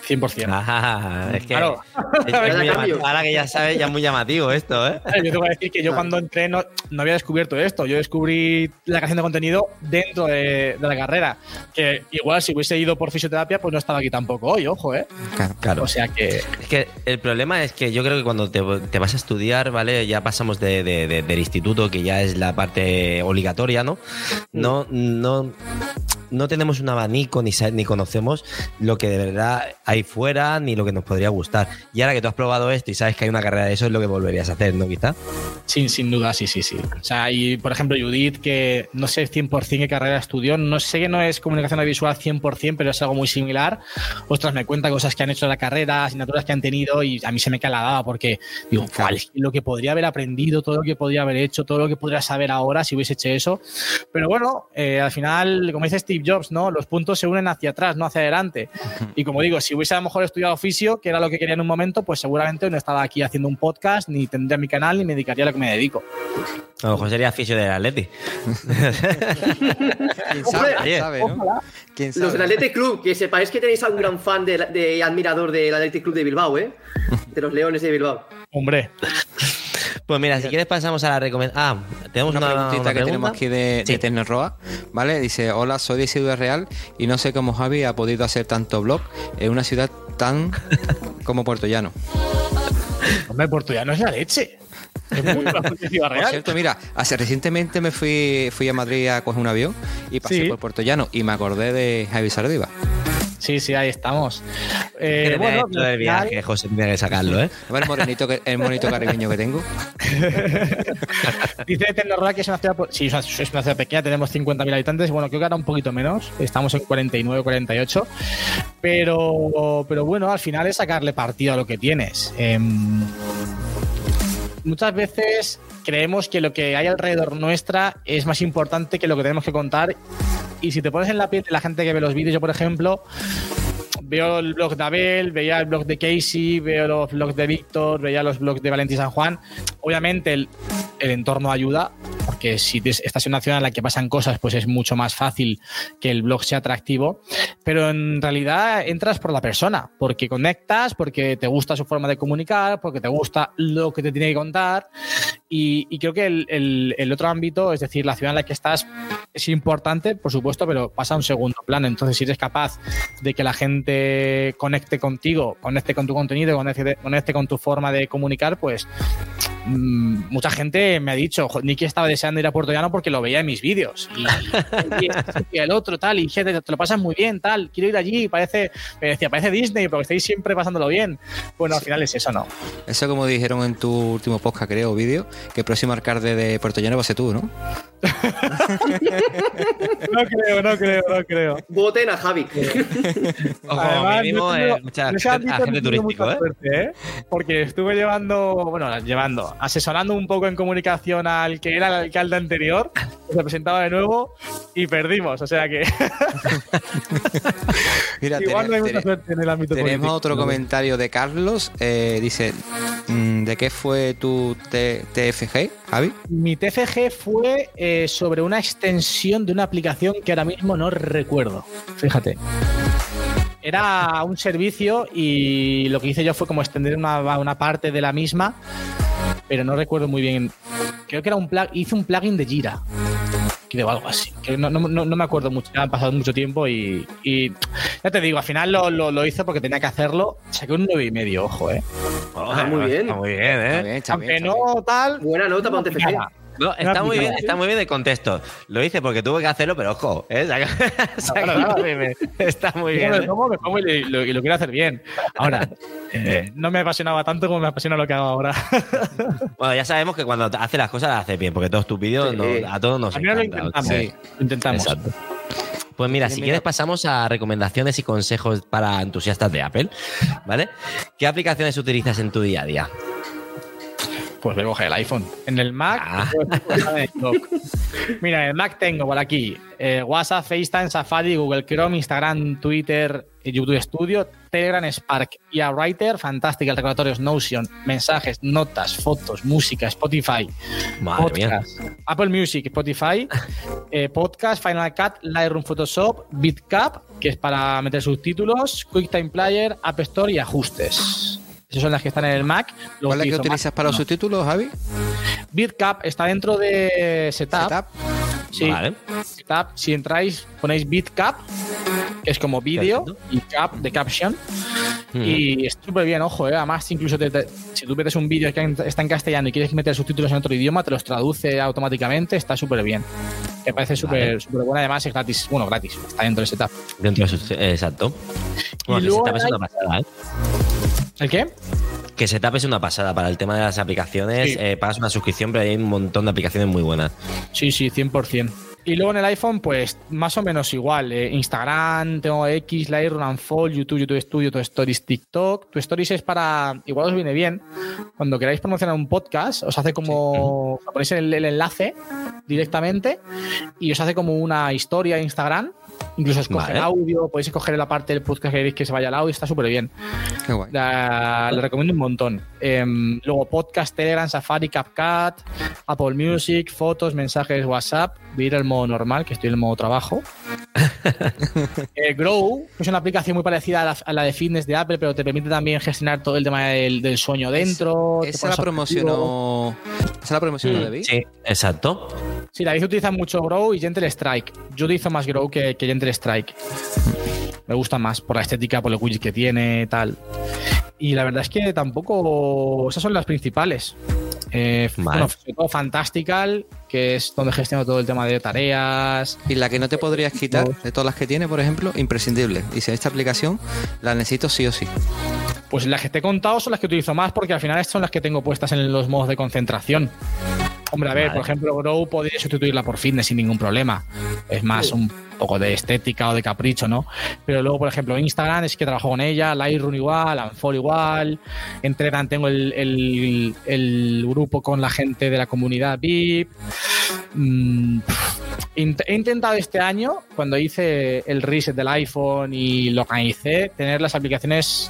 100%. Ah, es que claro. es, es muy llamativo. ahora que ya sabes, ya es muy llamativo esto, ¿eh? Yo te voy a decir que yo cuando entré no, no había descubierto esto. Yo descubrí la creación de contenido dentro de, de, la carrera. Que igual si hubiese ido por fisioterapia, pues no estaba aquí tampoco hoy, ojo, ¿eh? Claro, claro. O sea que... Es que el problema es que yo creo que cuando te, te vas a estudiar, ¿vale? Ya pasamos de, de, del instituto, que ya es la parte obligatoria, ¿no? No, no no tenemos un abanico ni, ni conocemos lo que de verdad hay fuera ni lo que nos podría gustar. Y ahora que tú has probado esto y sabes que hay una carrera de eso, es lo que volverías a hacer, ¿no, quizá? Sin, sin duda, sí, sí, sí. O sea, y por ejemplo, Judith, que no sé 100% qué carrera estudió, no sé que no es comunicación visual 100%, pero es algo muy similar. Ostras, me cuenta cosas que han hecho en la carrera, asignaturas que han tenido y a mí se me cae la daba porque digo, claro. lo que podría haber aprendido, todo lo que podría haber hecho, todo lo que podría saber ahora si hubiese hecho eso. Pero bueno, eh, al final, como dice Steve Jobs, ¿no? Los puntos se unen hacia atrás, no hacia adelante. Y como digo, si hubiese a lo mejor estudiado oficio, que era lo que quería en un momento, pues seguramente no estaba aquí haciendo un podcast, ni tendría mi canal, ni me dedicaría a lo que me dedico. A lo mejor sería oficio del Atleti. ¿Quién sabe? ¿Quién sabe, ¿no? ¿Quién sabe? Los del Athletic Club, que sepáis que tenéis a un gran fan de, de admirador del Athletic Club de Bilbao, ¿eh? De los Leones de Bilbao. Hombre. Pues mira, si quieres pasamos a la recomendación. Ah, tenemos una, una preguntita una que tenemos aquí de, Sí. de ¿vale? Dice, hola, soy de Ciudad Real y no sé cómo Javi ha podido hacer tanto blog en una ciudad tan como Puerto Llano. Hombre, Portollano es la leche. Es muy Por real. cierto, mira, hace, recientemente me fui, fui a Madrid a coger un avión y pasé Sí. por Puerto Llano y me acordé de Javi Sardiva. Sí, sí, ahí estamos. Eh, bueno, final- viaje, José, tiene que sacarlo, ¿eh? A ver el morenito, que, el monito caribeño que tengo. Dice Tecnorrock que es una ciudad, sí, es una, es una ciudad pequeña, tenemos 50.000 habitantes, bueno, creo que ahora un poquito menos, estamos en 49, 48, pero, pero bueno, al final es sacarle partido a lo que tienes. Em, muchas veces creemos que lo que hay alrededor nuestra es más importante que lo que tenemos que contar y si te pones en la piel de la gente que ve los vídeos, yo por ejemplo, veo el blog de Abel, veía el blog de Casey, veo los blogs de Víctor, veía los blogs de Valentín San Juan. Obviamente el, el entorno ayuda, porque si estás en una ciudad en la que pasan cosas, pues es mucho más fácil que el blog sea atractivo. Pero en realidad entras por la persona, porque conectas, porque te gusta su forma de comunicar, porque te gusta lo que te tiene que contar. Y, y creo que el, el- el otro ámbito, es decir, la ciudad en la que estás, es importante, por supuesto, pero pasa a un segundo plano. Entonces, si eres capaz de que la gente conecte contigo, conecte con tu contenido, conecte, conecte con tu forma de comunicar, pues mm, mucha gente me ha dicho, "Jo, Nicky estaba deseando ir a Puerto Llano porque lo veía en mis vídeos. Y, y y el otro, tal, y dije, te, te lo pasas muy bien, tal, quiero ir allí, parece, me decía, parece Disney, porque estáis siempre pasándolo bien. Bueno, al final es eso, ¿no? Eso como dijeron en tu último podcast, creo, vídeo, que el próximo alcalde de Puerto Llano va a ser tú, ¿no? No creo, no creo, no creo. Voten a Javi. Ojo, Además, mínimo no tengo- eh, mucha gente- turístico, mucha ¿eh? suerte, ¿eh? Porque estuve llevando, bueno, llevando, asesorando un poco en comunicación al que era el alcalde anterior, que se presentaba de nuevo y perdimos. O sea que Mira, igual no hay mucha suerte en el ámbito tenemos político. otro comentario de Carlos. eh, dice, mm, ¿de qué fue tu T- Mi TFG fue eh, sobre una extensión de una aplicación que ahora mismo no recuerdo. Fíjate. Era un servicio y lo que hice yo fue como extender una, una parte de la misma, pero no recuerdo muy bien. Creo que era un plug, hice un plugin de Jira. Creo algo así. Que no, no- no- no me acuerdo mucho, ya ha pasado mucho tiempo y, y ya te digo, al final lo, lo, lo hice porque tenía que hacerlo. Saqué un 9,5, y medio, ojo, eh. Ah, muy bien. Está muy bien, Está ¿eh? bien, está Aunque bien, está bien. no tal. Buena nota para un TFG. No, está muy bien, está muy bien de contexto. Lo hice porque tuve que hacerlo, pero ojo, ¿eh? Está muy Yo bien. me ¿eh? pongo, me pongo y lo, y lo quiero hacer bien. Ahora, eh, no me apasionaba tanto como me apasiona lo que hago ahora. Bueno, ya sabemos que cuando hace las cosas las hace bien, porque todos tus vídeos Sí. no- a todos nos Al final lo encanta. intentamos. Sí. Lo intentamos. Exacto. Pues mira, si quieres pasamos a recomendaciones y consejos para entusiastas de Apple, ¿vale? ¿Qué aplicaciones utilizas en tu día a día? Pues voy a coger el iPhone. En el Mac, Ah. pues, el dock. mira, en el Mac tengo por aquí eh, WhatsApp, FaceTime, Safari, Google Chrome, Instagram, Twitter, eh, YouTube Studio, Telegram, Spark, IA Writer, Fantastic, recordatorios, Notion, mensajes, notas, fotos, música, Spotify, Madre mía. Apple Music, Spotify, eh, podcast, Final Cut, Lightroom, Photoshop, Bitcap, que es para meter subtítulos, QuickTime Player, App Store y ajustes. Esas son las que están en el Mac. Luego ¿Cuál es la que utilizas Mac, para los subtítulos, Javi? Bitcap está dentro de Setup. Setup. Sí, Vale. Setup. Si entráis, ponéis Bitcap, que es como vídeo, y cap de caption. Mm. Y está súper bien, ojo, ¿eh? además incluso te- te- si tú metes un vídeo que está en castellano y quieres meter subtítulos en otro idioma, te los traduce automáticamente, está súper bien. Me parece súper Vale. súper buena, además es gratis, bueno, gratis, está dentro de Setup. Dentro de su- Exacto. Bueno, luego Setup es una pasada, ¿eh? ¿El qué? Que Setup es una pasada para el tema de las aplicaciones. Sí. eh, pagas una suscripción, pero hay un montón de aplicaciones muy buenas. Sí, sí, 100%. Y luego en el iPhone, pues más o menos igual. eh, Instagram, tengo X, Lightroom, Unfold, YouTube, YouTube Studio, Tu Stories, TikTok. Tu Stories es para, igual os viene bien, cuando queráis promocionar un podcast, os hace como, sea, ponéis el, el enlace directamente y os hace como una historia de Instagram. Incluso escoger Vale. audio, podéis escoger la parte del podcast que queréis que se vaya al audio, está súper bien. Qué guay. La- recomiendo un montón. Em, luego podcast, Telegram, Safari, CapCut, Apple Music, fotos, mensajes, WhatsApp. Voy a ir al modo normal, que estoy en el modo trabajo. Eh, Grow, que es una aplicación muy parecida a la, a la de fitness de Apple, pero te permite también gestionar todo el tema del, del sueño dentro. te Esa la promocionó. Esa la promocionó Mm, David. Sí, exacto. Sí, David utiliza mucho Grow y Gentle Strike. Yo utilizo más Grow que, que Gentle Strike. Me gusta más por la estética, por el widget que tiene, tal. Y la verdad es que tampoco. Esas son las principales. Eh, bueno, sobre todo Fantastical, que es donde gestiono todo el tema de tareas. Y la que no te podrías quitar de todas las que tiene, por ejemplo, imprescindible. Dice, esta aplicación la necesito sí o sí. Pues las que te he contado son las que utilizo más porque al final son las que tengo puestas en los modos de concentración. Hombre, a ver, Vale. por ejemplo, Grow podría sustituirla por fitness sin ningún problema. Es más un poco de estética o de capricho, ¿no? Pero luego, por ejemplo, Instagram es que trabajo con ella, Lightroom igual, Unfold igual, en Telegram tengo el, el- el grupo con la gente de la comunidad VIP. Mm, He intentado este año, cuando hice el reset del iPhone y lo organicé, tener las aplicaciones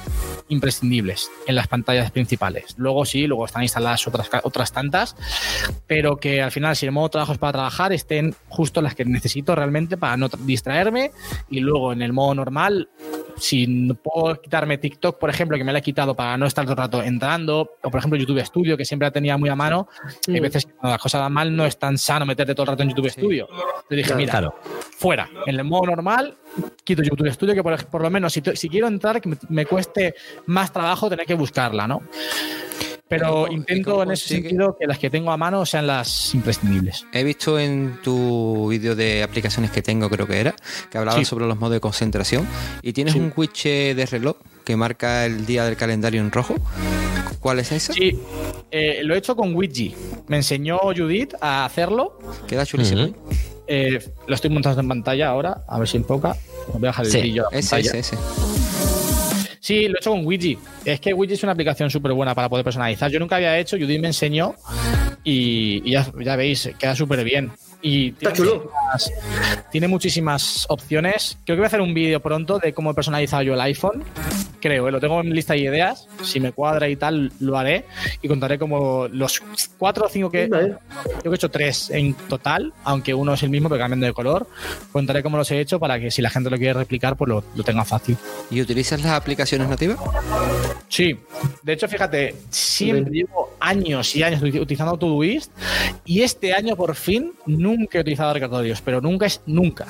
imprescindibles en las pantallas principales. Luego sí, luego están instaladas otras, otras tantas, pero que al final, si el modo trabajo es para trabajar, estén justo las que necesito realmente para no tra- distraerme. Y luego en el modo normal, si no puedo quitarme TikTok, por ejemplo, que me la he quitado para no estar todo el rato entrando, o por ejemplo YouTube Studio, que siempre la tenía muy a mano, hay Mm. veces que cuando las cosas van mal no es tan sano meterte todo el rato en YouTube Studio. Te dije, Claro. mira, Claro. fuera. En el modo normal, quito YouTube Studio, que por, por lo menos si, si quiero entrar, que me, me cueste más trabajo tener que buscarla, ¿no? Pero ¿Y cómo- intento cómo en ese sentido que las que tengo a mano sean las imprescindibles. He visto en tu vídeo de aplicaciones que tengo, creo que era, que hablabas Sí. sobre los modos de concentración y tienes Sí. un widget de reloj que marca el día del calendario en rojo. ¿Cuál es ese? Sí, eh, lo he hecho con Widgy. Me enseñó Judith a hacerlo. Queda chulísimo. Ujú. Eh, lo estoy montando en pantalla ahora, a ver si enfoca. Voy a dejar el Sí, brillo Ese, ese, ese. Sí, lo he hecho con Widgy. Es que Widgy es una aplicación súper buena para poder personalizar. Yo nunca había hecho, Judith me enseñó y, y ya, ya veis, queda súper bien. Y tiene chulo. muchísimas- Tiene muchísimas opciones. Creo que voy a hacer un vídeo pronto de cómo he personalizado yo el iPhone. Creo, ¿eh? lo tengo en lista de ideas. Si me cuadra y tal, lo haré. Y contaré como los cuatro o cinco que. Vale. Yo que he hecho tres en total, aunque uno es el mismo, pero cambiando de color. Contaré cómo los he hecho para que si la gente lo quiere replicar, pues lo, lo tenga fácil. ¿Y utilizas las aplicaciones nativas? Sí, de hecho, fíjate, siempre llevo años y años uti- utilizando Todoist y este año por fin nunca he utilizado recordatorios, pero nunca es nunca.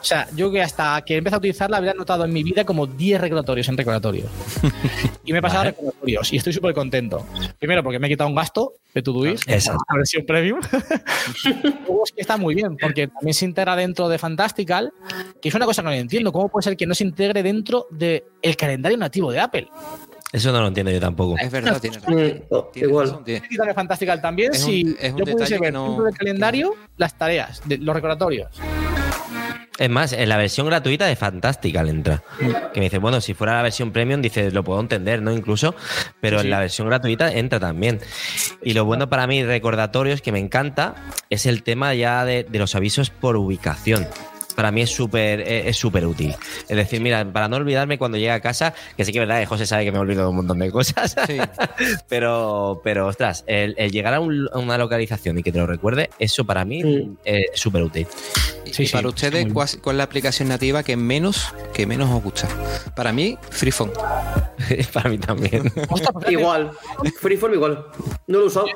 O sea, yo que hasta que empecé a utilizarla había notado en mi vida como 10 recordatorios en recordatorios. y me he pasado Vale. recordatorios y estoy súper contento. Primero porque me he quitado un gasto de Todoist, la versión premium. Luego es que está muy bien porque también se integra dentro de Fantastical, que es una cosa que no entiendo. ¿Cómo puede ser que no se integre dentro del calendario nativo de Apple? Eso no lo entiendo yo tampoco. Es verdad, tienes razón. oh, Tienes igual. razón, tiene- Quitar de Fantastical también Es si un- es un yo pudiese ver no- dentro del calendario las tareas, de, los recordatorios. Es más, en la versión gratuita de Fantastical entra. Que me dice, bueno, si fuera la versión premium, dice, lo puedo entender, ¿no? Incluso, pero Sí. en la versión gratuita entra también. Y lo bueno para mí, recordatorios, que me encanta, es el tema ya de, de los avisos por ubicación. Para mí es súper eh, es súper útil. Es decir, mira, para no olvidarme cuando llegue a casa, que sí que es verdad que José sabe que me olvido de un montón de cosas, Sí. pero, pero ostras, el, el llegar a, un- a una localización y que te lo recuerde, eso para mí Mm. es súper útil. Sí, y sí, para ustedes, ¿cuál, cuál es la aplicación nativa que menos, que menos os gusta? Para mí, Freephone. para mí también. Ostras, pues Igual. Freeform igual. No lo he usado.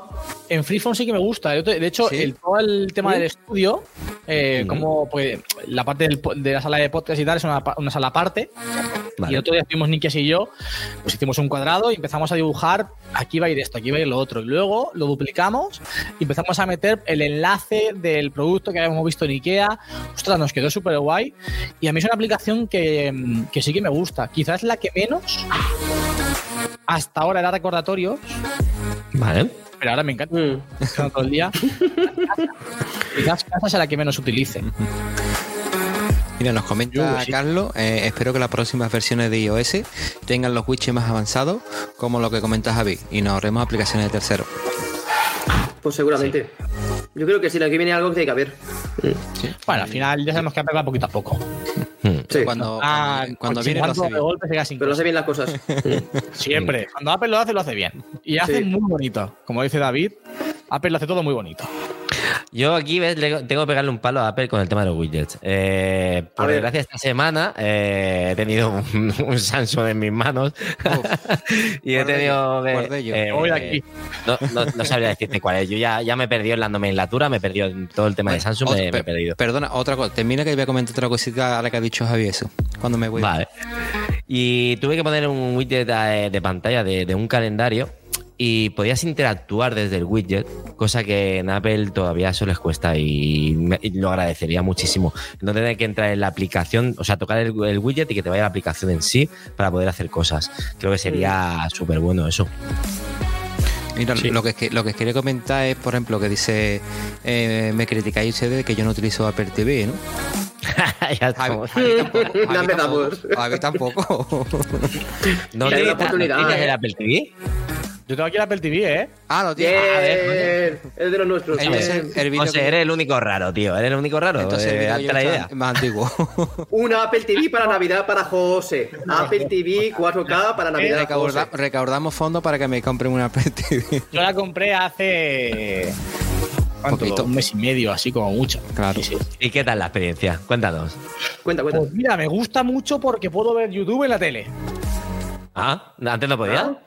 En Freeform sí que me gusta. Yo te- De hecho, ¿Sí? el, todo el tema ¿Sí? del estudio, eh, como pues, la parte del de la sala de podcast y tal, es una, una sala aparte. Y Vale. el otro día estuvimos Nikias y yo, pues hicimos un cuadrado y empezamos a dibujar, aquí va a ir esto, aquí va a ir lo otro. Y luego lo duplicamos y empezamos a meter el enlace del producto que habíamos visto en Ikea. Ostras, nos quedó súper guay. Y a mí es una aplicación que, que sí que me gusta. Quizás la que menos hasta ahora era recordatorio, Vale. pero ahora me encanta Mm. todo el día. Quizás casa sea la que menos utilice. Mira, nos comenta Yo, sí. Carlos, eh, espero que las próximas versiones de iOS tengan los widgets más avanzados, como lo que comenta Javi, y nos ahorremos aplicaciones de terceros. Pues seguramente. Yo creo que si aquí viene algo que tiene que haber. Bueno, al final ya sabemos que Apple va poquito a poco. Hmm. Sí. Cuando, Ah, cuando, cuando viene lo hace chingando de bien. golpe se queda sin Pero lo hace bien las cosas. Mm. Siempre. Cuando Apple lo hace, lo hace bien. Y hace Sí. muy bonito. Como dice David, Apple lo hace todo muy bonito. Yo aquí ¿ves? le- tengo que pegarle un palo a Apple con el tema de los widgets. Eh, por A desgracia, esta semana eh, he tenido un, un Samsung en mis manos y he tenido. que- yo. eh, aquí. No, no, no sabría decirte cuál es. Yo ya, ya me he perdido en la nomenclatura, me he perdido en todo el tema de Samsung, me, me he perdido. Perdona, otra cosa. Termina que voy a comentar otra cosita ahora que ha dicho Javi eso. Cuando me voy. Vale. Y tuve que poner un widget de, de pantalla de, de un calendario y podías interactuar desde el widget, cosa que en Apple todavía eso les cuesta y, me- y lo agradecería muchísimo. No tener que entrar en la aplicación, o sea, tocar el, el widget y que te vaya la aplicación en sí para poder hacer cosas. Creo que sería súper bueno eso. Mira, Sí. lo, que, que- lo que quería comentar es, por ejemplo, que dice, eh, me criticáis ustedes de que yo no utilizo Apple TV, ¿no? Ya Javi, estamos. Javi tampoco. Ya Javi empezamos. tampoco. Javi tampoco. ¿No una oportunidad, ¿no tienes ¿eh? el Apple TV? Yo tengo aquí el Apple TV, ¿eh? ah, no tiene. Bien, a ver, es de los nuestros. El que- eres el único raro, tío. Eres el único raro. entonces el Eh, que la idea. más antiguo. Una Apple TV para Navidad para José. Apple TV 4K para Navidad. Recauda- José. recaudamos fondos para que me compren una Apple TV. Yo la compré hace. ¿Cuánto? Poquito. Un mes y medio, así como mucho. Claro. Sí, sí. ¿Y qué tal la experiencia? Cuéntanos. Cuenta, cuenta. Pues mira, me gusta mucho porque puedo ver YouTube en la tele. Ah, antes no podía. Ah.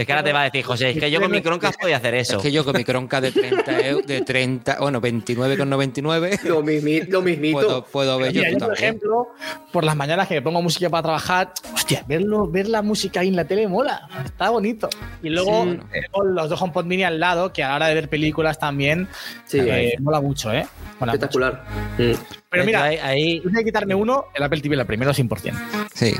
Es que ahora te va a decir, José, es que yo con mi Chromecast podía hacer eso. Es que yo con mi cronca de 30, eu- de 30 bueno, 29,99 Lo, mismi- lo mismito. puedo, puedo ver Mira, yo, YouTube por ejemplo, por las mañanas que me pongo música para trabajar, hostia, verlo, ver la música ahí en la tele mola, está bonito. Y luego Sí. tengo los dos HomePod Mini al lado, que a la hora de ver películas también Sí, eh, mola mucho, ¿eh? Mola mucho. espectacular. Mm. Pero mira, ahí, ahí- que quitarme uno, el Apple TV, la primero 100%. Sí.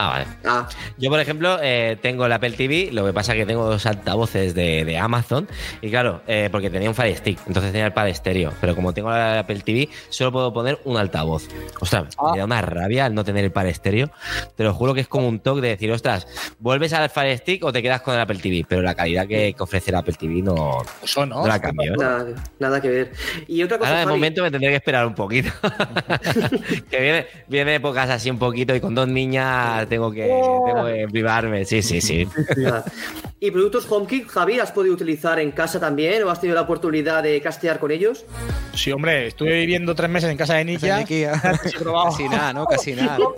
Ah, vale. Ah, Yo, por ejemplo, eh, tengo el Apple TV, lo que pasa es que tengo dos altavoces de, de Amazon y claro, eh, porque tenía un Fire Stick, entonces tenía el pad estéreo, pero como tengo el Apple TV, solo puedo poner un altavoz. Ostras, Ah. me da una rabia el no tener el pad estéreo. Te lo juro que es como un toque de decir, ostras, ¿vuelves al Fire Stick o te quedas con el Apple TV? Pero la calidad que, que ofrece el Apple TV no, Eso no. no la cambio. ¿eh? nada, nada que ver. Y otra cosa, Ahora de Javi, momento me tendré que esperar un poquito. que viene, viene épocas así un poquito y con dos niñas tengo que, tengo que privarme. Sí, sí, sí. ¿Y productos HomeKit, Javi, has podido utilizar en casa también o has tenido la oportunidad de castear con ellos? Sí, hombre, estuve viviendo tres meses en casa de Nikia. Casi nada, ¿no? Casi nada.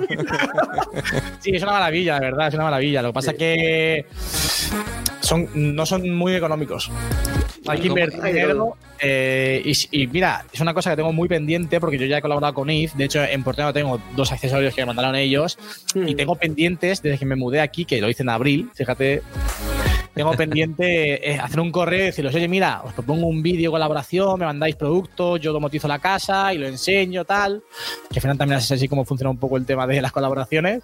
Sí, es una maravilla, de verdad, es una maravilla. Lo que pasa es que son, no son muy económicos. Hay que invertir dinero. eh, y, y mira, es una cosa que tengo muy pendiente porque yo ya he colaborado con IF. De hecho, en Porteno tengo dos accesorios que me mandaron ellos. Hmm. Y tengo pendientes desde que me mudé aquí, que lo hice en abril, fíjate. Tengo pendiente eh, hacer un correo y deciros, oye, mira, os propongo un vídeo colaboración, me mandáis productos, yo domotizo la casa y lo enseño, tal. Que al final también es así como funciona un poco el tema de las colaboraciones.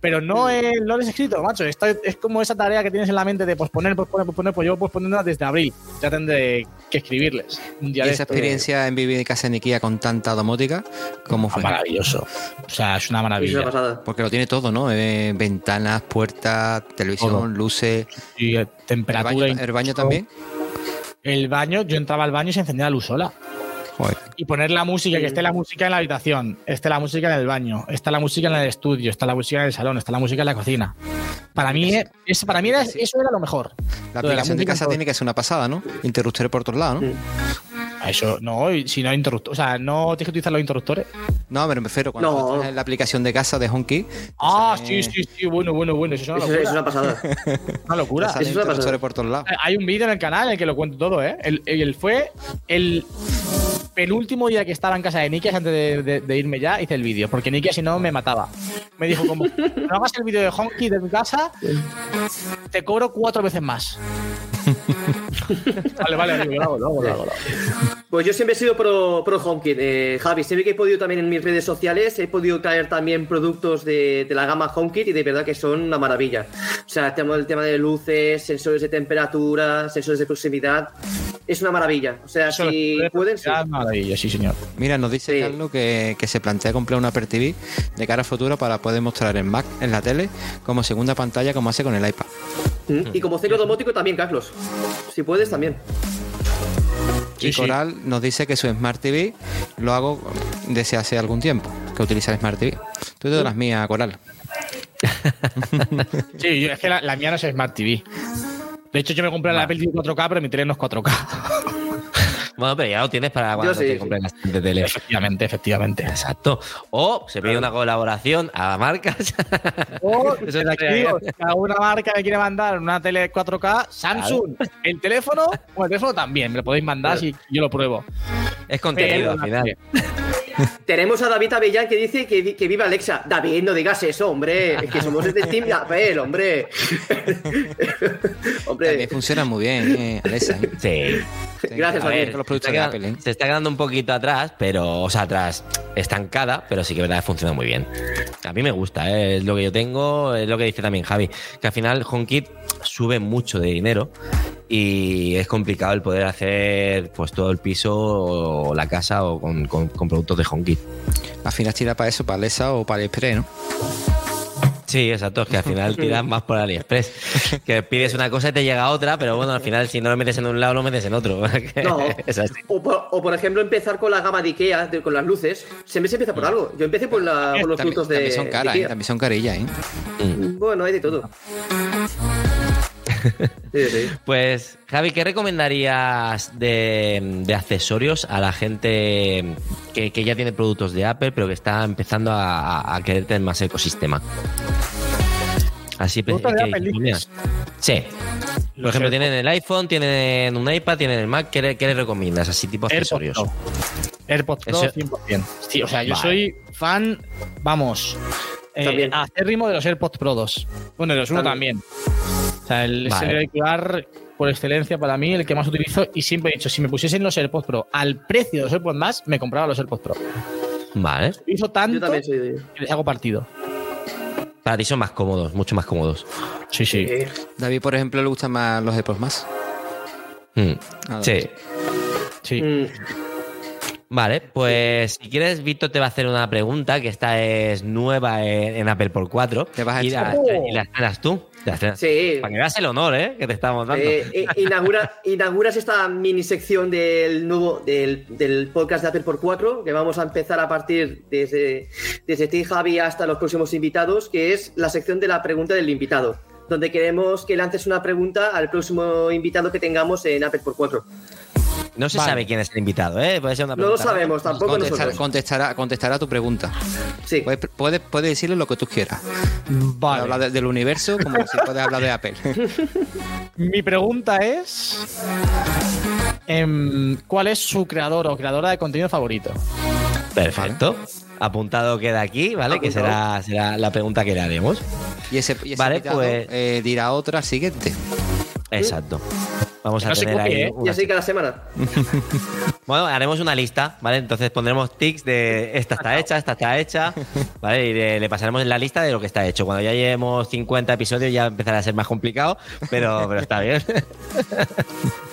Pero no, he, no les he escrito, macho. Esto es, es como esa tarea que tienes en la mente de posponer, posponer, posponer. Pues yo posponiendo desde abril. Ya tendré que escribirles un ¿Y día de esa experiencia en vivir en casa en Ikea con tanta domótica, cómo Ah, fue? maravilloso. O sea, es una Es maravilla. una. Porque lo tiene todo, ¿no? Eh, ventanas, puertas, televisión, Todo. luces. Y, eh, ¿El temperatura. baño, incluso. el baño también? El baño, yo entraba al baño y se encendía la luz sola. Joder. Y poner la música, que esté la música en la habitación, esté la música en el baño, está la música en el estudio, está la música en el salón, está la música en la cocina. Para mí, es, para mí era- eso era lo mejor. La Lo de la aplicación de casa tiene que ser una pasada, ¿no? Interruptores por todos lados, ¿no? Eso no, si no hay interruptor, o sea, no tienes que utilizar los interruptores. No, pero me refiero cuando No. tú estás en la aplicación de casa de HomeKit. Ah, sale- sí, sí, sí, bueno, bueno, bueno, eso es una Eso locura. es una pasada. Una locura. Eso es una interruptores pasada. por todos lados. Hay un vídeo en el canal en el que lo cuento todo, ¿eh? El, el- fue el penúltimo día que estaba en casa de Nikias antes de, irme ya, hice el vídeo, porque Nikia si no me mataba. Me dijo como, no hagas el vídeo de Honky de mi casa, te cobro cuatro veces más. vale, vale, amigo, lo hago, lo hago, lo hago, lo hago. Pues yo siempre he sido pro, pro HomeKit, eh, Javi. Siempre que he podido también en mis redes sociales, he podido traer también productos de, de la gama HomeKit y de verdad que son una maravilla. O sea, tenemos el tema de luces, sensores de temperatura, sensores de proximidad. Es una maravilla. O sea, Eso si pueden, sí. una maravilla, sí, señor. Mira, nos dice Sí. Carlos que, que se plantea comprar una Apple TV de cara a futuro para poder mostrar en Mac, en la tele, como segunda pantalla, como hace con el iPad. Mm. Y como ciclo domótico también, Carlos. Si puedes, también. Sí, y sí. Coral nos dice que su Smart TV lo hago desde hace algún tiempo, que utiliza el Smart TV. Tú de las mías, Coral. Sí, es que la, la mía no es Smart TV. De hecho, yo me compré la Apple TV 4K, pero mi tele no es 4K. Bueno, pero ya lo tienes para cuando sí, te sí. compres la siguiente tele. efectivamente, efectivamente. Exacto. O se pide una colaboración a marcas. O, Eso alguna marca me quiere mandar una tele 4K, Samsung, el teléfono, o el teléfono también, me lo podéis mandar si yo lo pruebo. es contenido al final. tenemos a David Avellán que dice que, que viva Alexa. David, no digas eso, hombre. Es que somos de Steam Apple, hombre. hombre. También funciona muy bien, eh, Alexa. ¿eh? Sí. Gracias a, ver, los productos de Apple. ¿eh? Se está quedando un poquito atrás, pero, o sea, atrás, estancada, pero sí que verdad funciona muy bien. A mí me gusta, ¿eh? es lo que yo tengo, es lo que dice también Javi, que al final HomeKit sube mucho de dinero y es complicado el poder hacer pues todo el piso o la casa o con, con, con productos de HomeKit. Al final tira para eso, para Alexa o para Express, ¿no? Sí, exacto, es que al final tiras más por AliExpress. Que pides una cosa y te llega otra, pero bueno, al final si no lo metes en un lado, lo metes en otro. No. es así. O por, o por ejemplo, empezar con la gama de Ikea, de- con las luces. Siempre se empieza por algo. Yo empecé por, la, por los También, productos de, también son caras, ¿eh? También son carillas, ¿eh? Bueno, hay de todo. Sí, sí. Pues, Javi, ¿qué recomendarías de, de accesorios a la gente que, que ya tiene productos de Apple, pero que está empezando a, a- querer tener más ecosistema? Así, pues. Sí. Por Los ejemplo, AirPods. tienen el iPhone, tienen un iPad, tienen el Mac. ¿Qué le, qué le recomiendas? Así tipo accesorios. AirPods Pro. AirPods Pro Eso- 100%. Sí, o sea, yo Vale. soy fan, vamos, eh, acérrimo de los AirPods Pro 2. Bueno, de los 1 También. también. O sea, el Vale. es el auricular por excelencia para mí, el que más utilizo. Y siempre he dicho, si me pusiesen los AirPods Pro al precio de los AirPods más, me compraba los AirPods Pro. Vale. Utilizo Yo tanto también soy de. que les hago partido. Para ti son más cómodos, mucho más cómodos. Sí, sí. Eh, David, por ejemplo, le gustan más los AirPods más. Mm. Sí. sí. mm, Vale, pues si quieres, Víctor te va a hacer una pregunta, que esta es nueva en, en Apple por 4. Te vas a y, la, y la estrenas tú. Te la estrenas- Sí. Para que veas el honor, ¿eh? Que te estamos dando. Eh, eh, inaugura, inauguras esta mini sección del nuevo del, del podcast de Apple por 4 que vamos a empezar a partir desde, desde ti, Javi, hasta los próximos invitados, que es la sección de la pregunta del invitado, donde queremos que lances una pregunta al próximo invitado que tengamos en Apple por 4. No se vale. sabe quién es el invitado, ¿eh? Puede ser una No lo pregunta. sabemos, tampoco Contestar- nosotros. contestará, contestará tu pregunta. Sí. Puedes, puedes, puedes decirle lo que tú quieras. Puedes Vale. hablar de- del universo como si puedes hablar de Apple. Mi pregunta es: em, ¿Cuál es su creador o creadora de contenido favorito? Perfecto. Apuntado queda aquí, ¿vale? Que será, será la pregunta que le haremos. Y ese, y ese Vale, invitado, pues- eh, dirá otra siguiente. Exacto. Vamos Que a no se tener copie, ahí ¿eh? Y una así cada semana. Bueno, haremos una lista, ¿vale? Entonces pondremos tics de esta está hecha, esta está hecha, ¿vale? Y le, le pasaremos en la lista de lo que está hecho. Cuando ya llevemos 50 episodios ya empezará a ser más complicado, pero, pero está bien.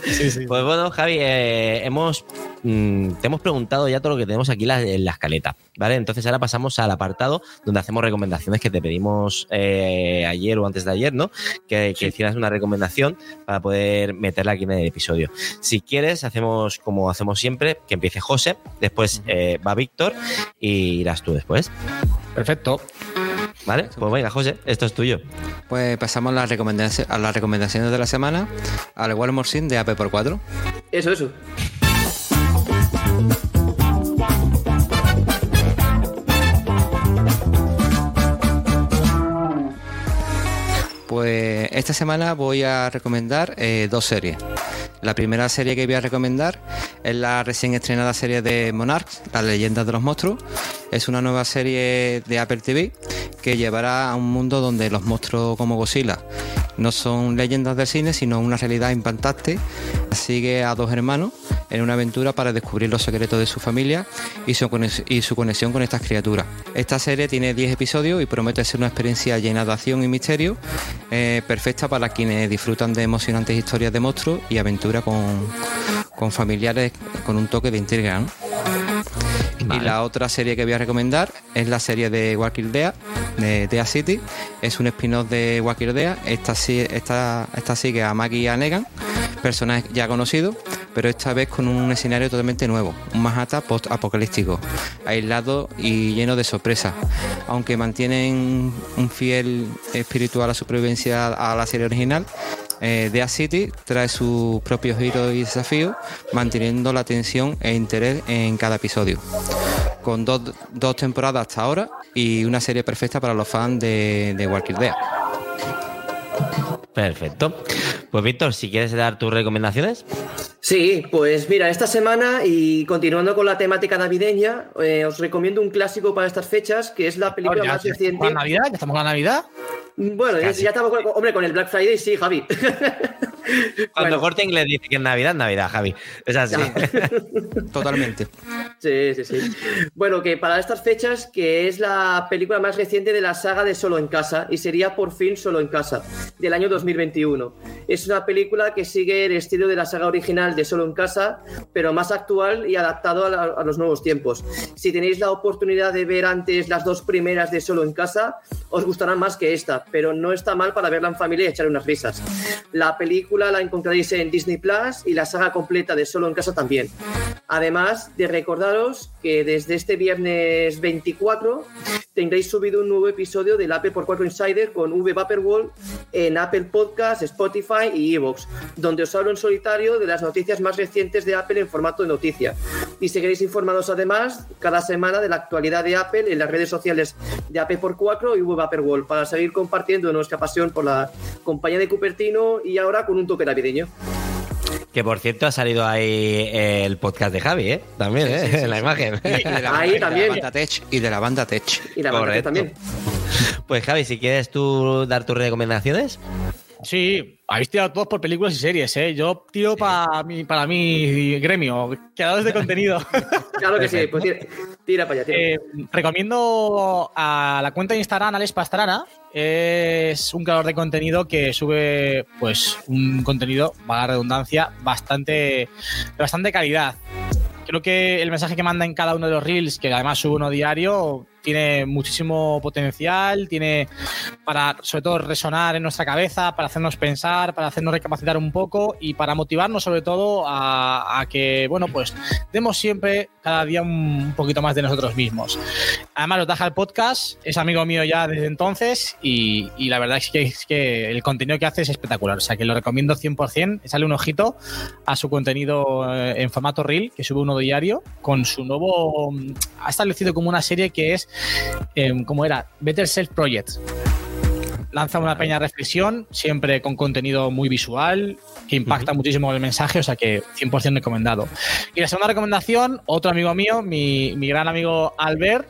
Sí, sí. Pues bueno, Javi, eh, hemos, mm, te hemos preguntado ya todo lo que tenemos aquí la- en la escaleta, ¿vale? Entonces ahora pasamos al apartado donde hacemos recomendaciones que te pedimos eh, ayer o antes de ayer, ¿no? Que, que hicieras una recomendación para poder meterla aquí en el episodio. Si quieres, hacemos como hacemos siempre, que empiece José, después eh, va Víctor y irás tú después, Perfecto. ¿vale? Pues venga, José, esto es tuyo. Pues pasamos a las, recomendaciones, a las recomendaciones de la semana al Walmart Sim de AP por 4. Eso, eso. Pues esta semana voy a recomendar eh, dos series. La primera serie que voy a recomendar es la recién estrenada serie de Monarchs, las leyendas de los monstruos. Es una nueva serie de Apple TV que llevará a un mundo donde los monstruos como Godzilla no son leyendas del cine, sino una realidad impactante. Sigue a dos hermanos en una aventura para descubrir los secretos de su familia y su, conexión con estas criaturas. Esta serie tiene 10 episodios y promete ser una experiencia llena de acción y misterio, eh, perfecta para quienes disfrutan de emocionantes historias de monstruos y aventura con, familiares con un toque de intriga. Y la otra serie que voy a recomendar es la serie de Walking Dead, de Dead City. Es un spin-off de Walking Dead. Esta, sí- esta, esta sigue a Maggie y a Negan, personajes ya conocidos, pero esta vez con un escenario totalmente nuevo. Un Manhattan post-apocalíptico, aislado y lleno de sorpresas. Aunque mantienen un fiel espíritu a la supervivencia a la serie original, eh, Dead City trae sus propios giros y desafíos, manteniendo la tensión e interés en cada episodio. Con dos, dos temporadas hasta ahora y una serie perfecta para los fans de, de Walking Dead. Perfecto. Pues Víctor, si quieres dar tus recomendaciones. Sí, pues mira, esta semana y continuando con la temática navideña, eh, os recomiendo un clásico para estas fechas, que es la película más reciente. ¿La Navidad? ¿Ya estamos la Navidad? Bueno, ya, estamos con, hombre, con el Black Friday, sí, Javi. Cuando corte inglés dice que es Navidad, Navidad, Javi. Es así. Totalmente. Sí, sí, sí. Bueno, que para estas fechas, que es la película más reciente de la saga de Solo en Casa, y sería por fin Solo en Casa, del año 2021. Es una película que sigue el estilo de la saga original de Solo en Casa, pero más actual y adaptado a, a los nuevos tiempos. Si tenéis la oportunidad de ver antes las dos primeras de Solo en Casa, os gustarán más que esta, pero no está mal para verla en familia y echar unas risas. La película la encontraréis en Disney Plus y la saga completa de Solo en Casa también. Además de recordaros que desde este viernes 24 tendréis subido un nuevo episodio del Apple por 4 Insider con V Vaporwall en Apple Podcasts, Spotify y Evox, donde os hablo en solitario de las noticias más recientes de Apple en formato de noticia. Y seguiréis informados además cada semana de la actualidad de Apple en las redes sociales de Apple por 4 y V Vaporwall para seguir compartiendo nuestra pasión por la compañía de Cupertino y ahora con un toque navideño. Que por cierto ha salido ahí el podcast de Javi, ¿eh? También, ¿eh? en la imagen. Y de la, ahí también. banda Tech. Y de la banda Tech. Y la banda también. Pues Javi, si quieres tú dar tus recomendaciones. Sí, habéis tirado todos por películas y series, ¿eh? Yo tiro para mi, para mi gremio, creadores de contenido. claro que sí, pues tira, para allá. Tira. Eh, recomiendo a la cuenta de Instagram, Alex Pastrana. Es un creador de contenido que sube, pues, un contenido, va la redundancia, bastante, bastante calidad. Creo que el mensaje que manda en cada uno de los reels, que además sube uno diario, tiene muchísimo potencial, tiene para sobre todo resonar en nuestra cabeza, para hacernos pensar, para hacernos recapacitar un poco y para motivarnos sobre todo a, que, bueno, pues demos siempre cada día un poquito más de nosotros mismos. Además, lo deja el podcast, es amigo mío ya desde entonces y, y la verdad es que, es que, el contenido que hace es espectacular, o sea que lo recomiendo 100%, sale un ojito a su contenido eh, en formato reel, que sube uno diario, con su nuevo, ha establecido como una serie que es eh, como era Better Self Project. Lanza una pequeña reflexión, siempre con contenido muy visual, que impacta uh -huh. muchísimo el mensaje, o sea que 100% recomendado. Y la segunda recomendación, otro amigo mío, mi, mi gran amigo Albert,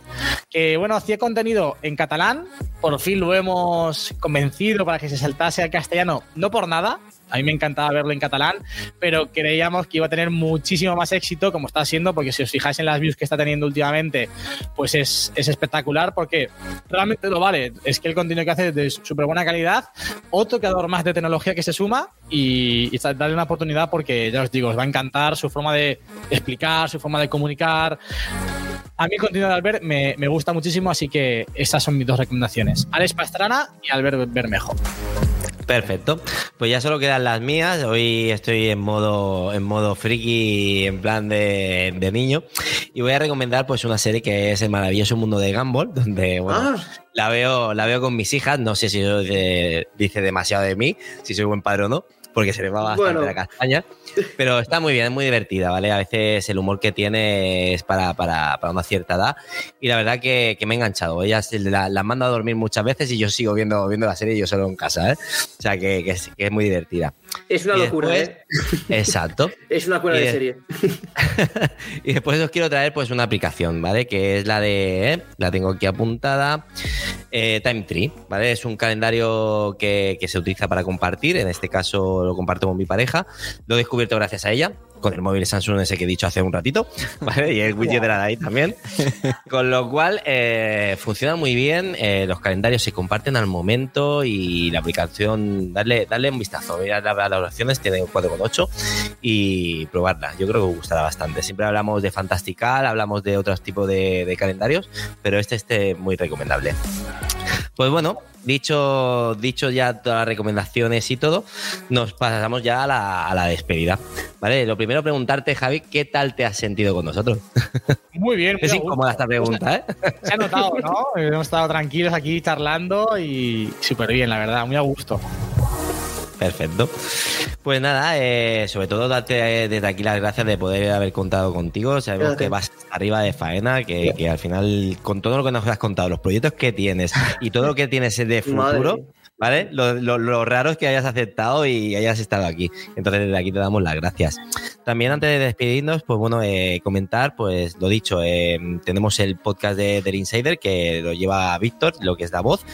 que bueno, hacía contenido en catalán, por fin lo hemos convencido para que se saltase al castellano, no por nada, a mí me encantaba verlo en catalán, pero creíamos que iba a tener muchísimo más éxito, como está siendo, porque si os fijáis en las views que está teniendo últimamente, pues es, es espectacular, porque realmente lo vale. Es que el contenido que hace es de súper buena calidad, otro creador más de tecnología que se suma y, y darle una oportunidad porque, ya os digo, os va a encantar su forma de explicar, su forma de comunicar. A mí el contenido de Albert me, me gusta muchísimo, así que estas son mis dos recomendaciones. Alex Pastrana y Albert Bermejo. Perfecto. Pues ya solo quedan las mías. Hoy estoy en modo, en modo friki, en plan de, de, niño. Y voy a recomendar pues una serie que es El maravilloso mundo de Gumball, donde bueno, ah. la, veo, la veo con mis hijas. No sé si eso dice demasiado de mí, si soy buen padre o no porque se le va bastante bueno. la castaña. Pero está muy bien, es muy divertida, ¿vale? A veces el humor que tiene es para, para, para una cierta edad. Y la verdad que, que me ha enganchado. Ella la, la, manda a dormir muchas veces y yo sigo viendo, viendo la serie yo solo en casa, ¿eh? O sea que, que, es, que es, muy divertida. Es una y locura, después, ¿eh? Exacto. es una locura de, de serie. y después os quiero traer pues una aplicación, ¿vale? Que es la de. ¿eh? La tengo aquí apuntada. Eh, Time Tree, ¿vale? Es un calendario que, que se utiliza para compartir. En este caso lo comparto con mi pareja. Lo he descubierto gracias a ella, con el móvil Samsung ese que he dicho hace un ratito, ¿vale? Y el widget de la ahí también. Con lo cual, eh, funciona muy bien, eh, los calendarios se comparten al momento y la aplicación, darle, darle un vistazo, ver las valoraciones, tiene 4,8 y probarla. Yo creo que os gustará bastante. Siempre hablamos de Fantastical, hablamos de otros tipos de, de calendarios, pero este este muy recomendable. Pues bueno, dicho, dicho ya todas las recomendaciones y todo, nos pasamos ya a la, a la, despedida. Vale, lo primero preguntarte, Javi, ¿qué tal te has sentido con nosotros? Muy bien. es incómoda esta pregunta, ¿eh? Se ha notado, ¿no? Hemos estado tranquilos aquí charlando y súper bien, la verdad, muy a gusto. Perfecto. Pues nada, eh, sobre todo darte desde aquí las gracias de poder haber contado contigo. Sabemos gracias. que vas arriba de faena, que, que, al final, con todo lo que nos has contado, los proyectos que tienes y todo lo que tienes de futuro, ¿vale? Lo, raro es que hayas aceptado y hayas estado aquí. Entonces, desde aquí te damos las gracias. También antes de despedirnos, pues bueno, eh, comentar, pues lo dicho, eh, tenemos el podcast de, del Insider que lo lleva Víctor, lo que es la voz.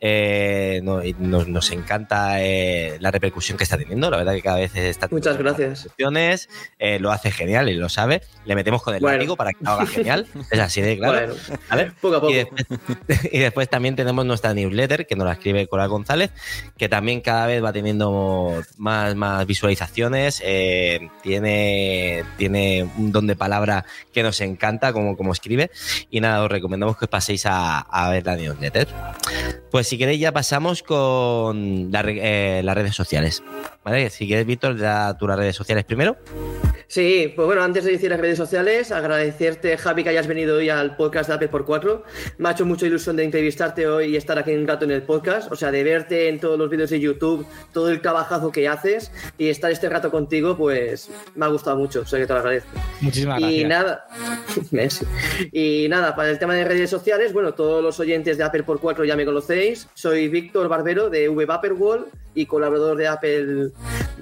Eh, nos, encanta la repercusión que está teniendo, la verdad que cada vez está... Muchas gracias. lo hace genial y lo sabe. Le metemos con el bueno. para que lo haga genial. es así de claro. ¿vale? Poco a poco. Y después, también tenemos nuestra newsletter que nos la escribe Coral González, que también cada vez va teniendo más, más visualizaciones. tiene tiene, un don de palabra que nos encanta, como, como escribe. Y nada, os recomendamos que paséis a, ver la newsletter. Pues si queréis, ya pasamos con eh, las redes sociales. ¿Vale? Si quieres, Víctor, tú las redes sociales primero. Sí, pues bueno, antes de decir las redes sociales, agradecerte, Javi, que hayas venido hoy al podcast de Apple por 4. Me ha hecho mucha ilusión de entrevistarte hoy y estar aquí un rato en el podcast, o sea, de verte en todos los vídeos de YouTube, todo el trabajazo que haces y estar este rato contigo, pues me ha gustado mucho, o sea que te lo agradezco. Muchísimas gracias. Y nada, y nada, para el tema de redes sociales, bueno, todos los oyentes de Apple por 4 ya me conocéis. Soy Víctor Barbero de VVaporWall y colaborador de Apple,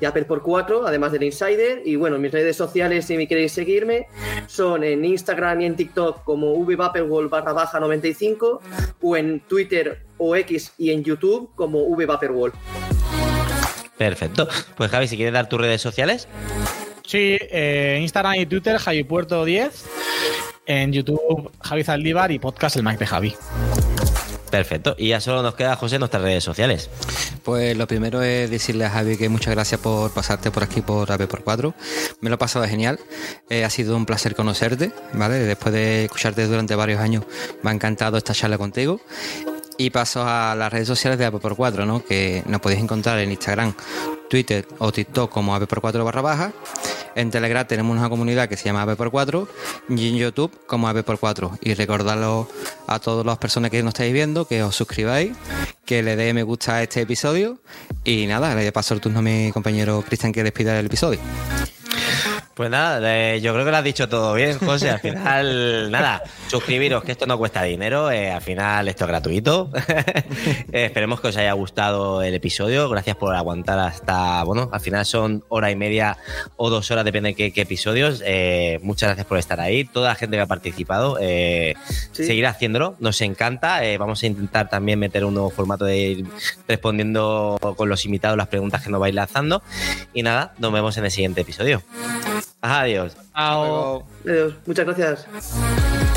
de Apple por 4, además del Insider. Y bueno, mis redes sociales, si me queréis seguirme, son en Instagram y en TikTok como vvaporwall barra baja 95 o en Twitter o X y en YouTube como vvaporwall. Perfecto. Pues Javi, si quieres dar tus redes sociales. Sí, eh, Instagram y Twitter, Puerto 10 En YouTube, Javi Zaldívar y podcast El Mac de Javi. Perfecto. Y ya solo nos queda, José, nuestras redes sociales. Pues lo primero es decirle a Javi que muchas gracias por pasarte por aquí por AP por 4. Me lo he pasado genial. Eh, ha sido un placer conocerte, ¿vale? Después de escucharte durante varios años, me ha encantado esta charla contigo. Y paso a las redes sociales de AP por 4, ¿no? Que nos podéis encontrar en Instagram, Twitter o TikTok como AP por 4 barra baja. En Telegram tenemos una comunidad que se llama AP por 4 y en YouTube como AP por 4. Y recordarlo a todas las personas que nos estáis viendo que os suscribáis, que le dé me gusta a este episodio. Y nada, le paso el turno a mi compañero Cristian que despida el episodio. Pues nada, yo creo que lo has dicho todo bien, José. Al final, nada, suscribiros, que esto no cuesta dinero. Eh, al final, esto es gratuito. Eh, esperemos que os haya gustado el episodio. Gracias por aguantar hasta, bueno, al final son hora y media o dos horas, depende de qué, episodios. Eh, muchas gracias por estar ahí. Toda la gente que ha participado, seguir haciéndolo. Nos encanta. vamos a intentar también meter un nuevo formato de ir respondiendo con los invitados las preguntas que nos vais lanzando. Y nada, nos vemos en el siguiente episodio. Adiós. Adiós. Muchas gracias.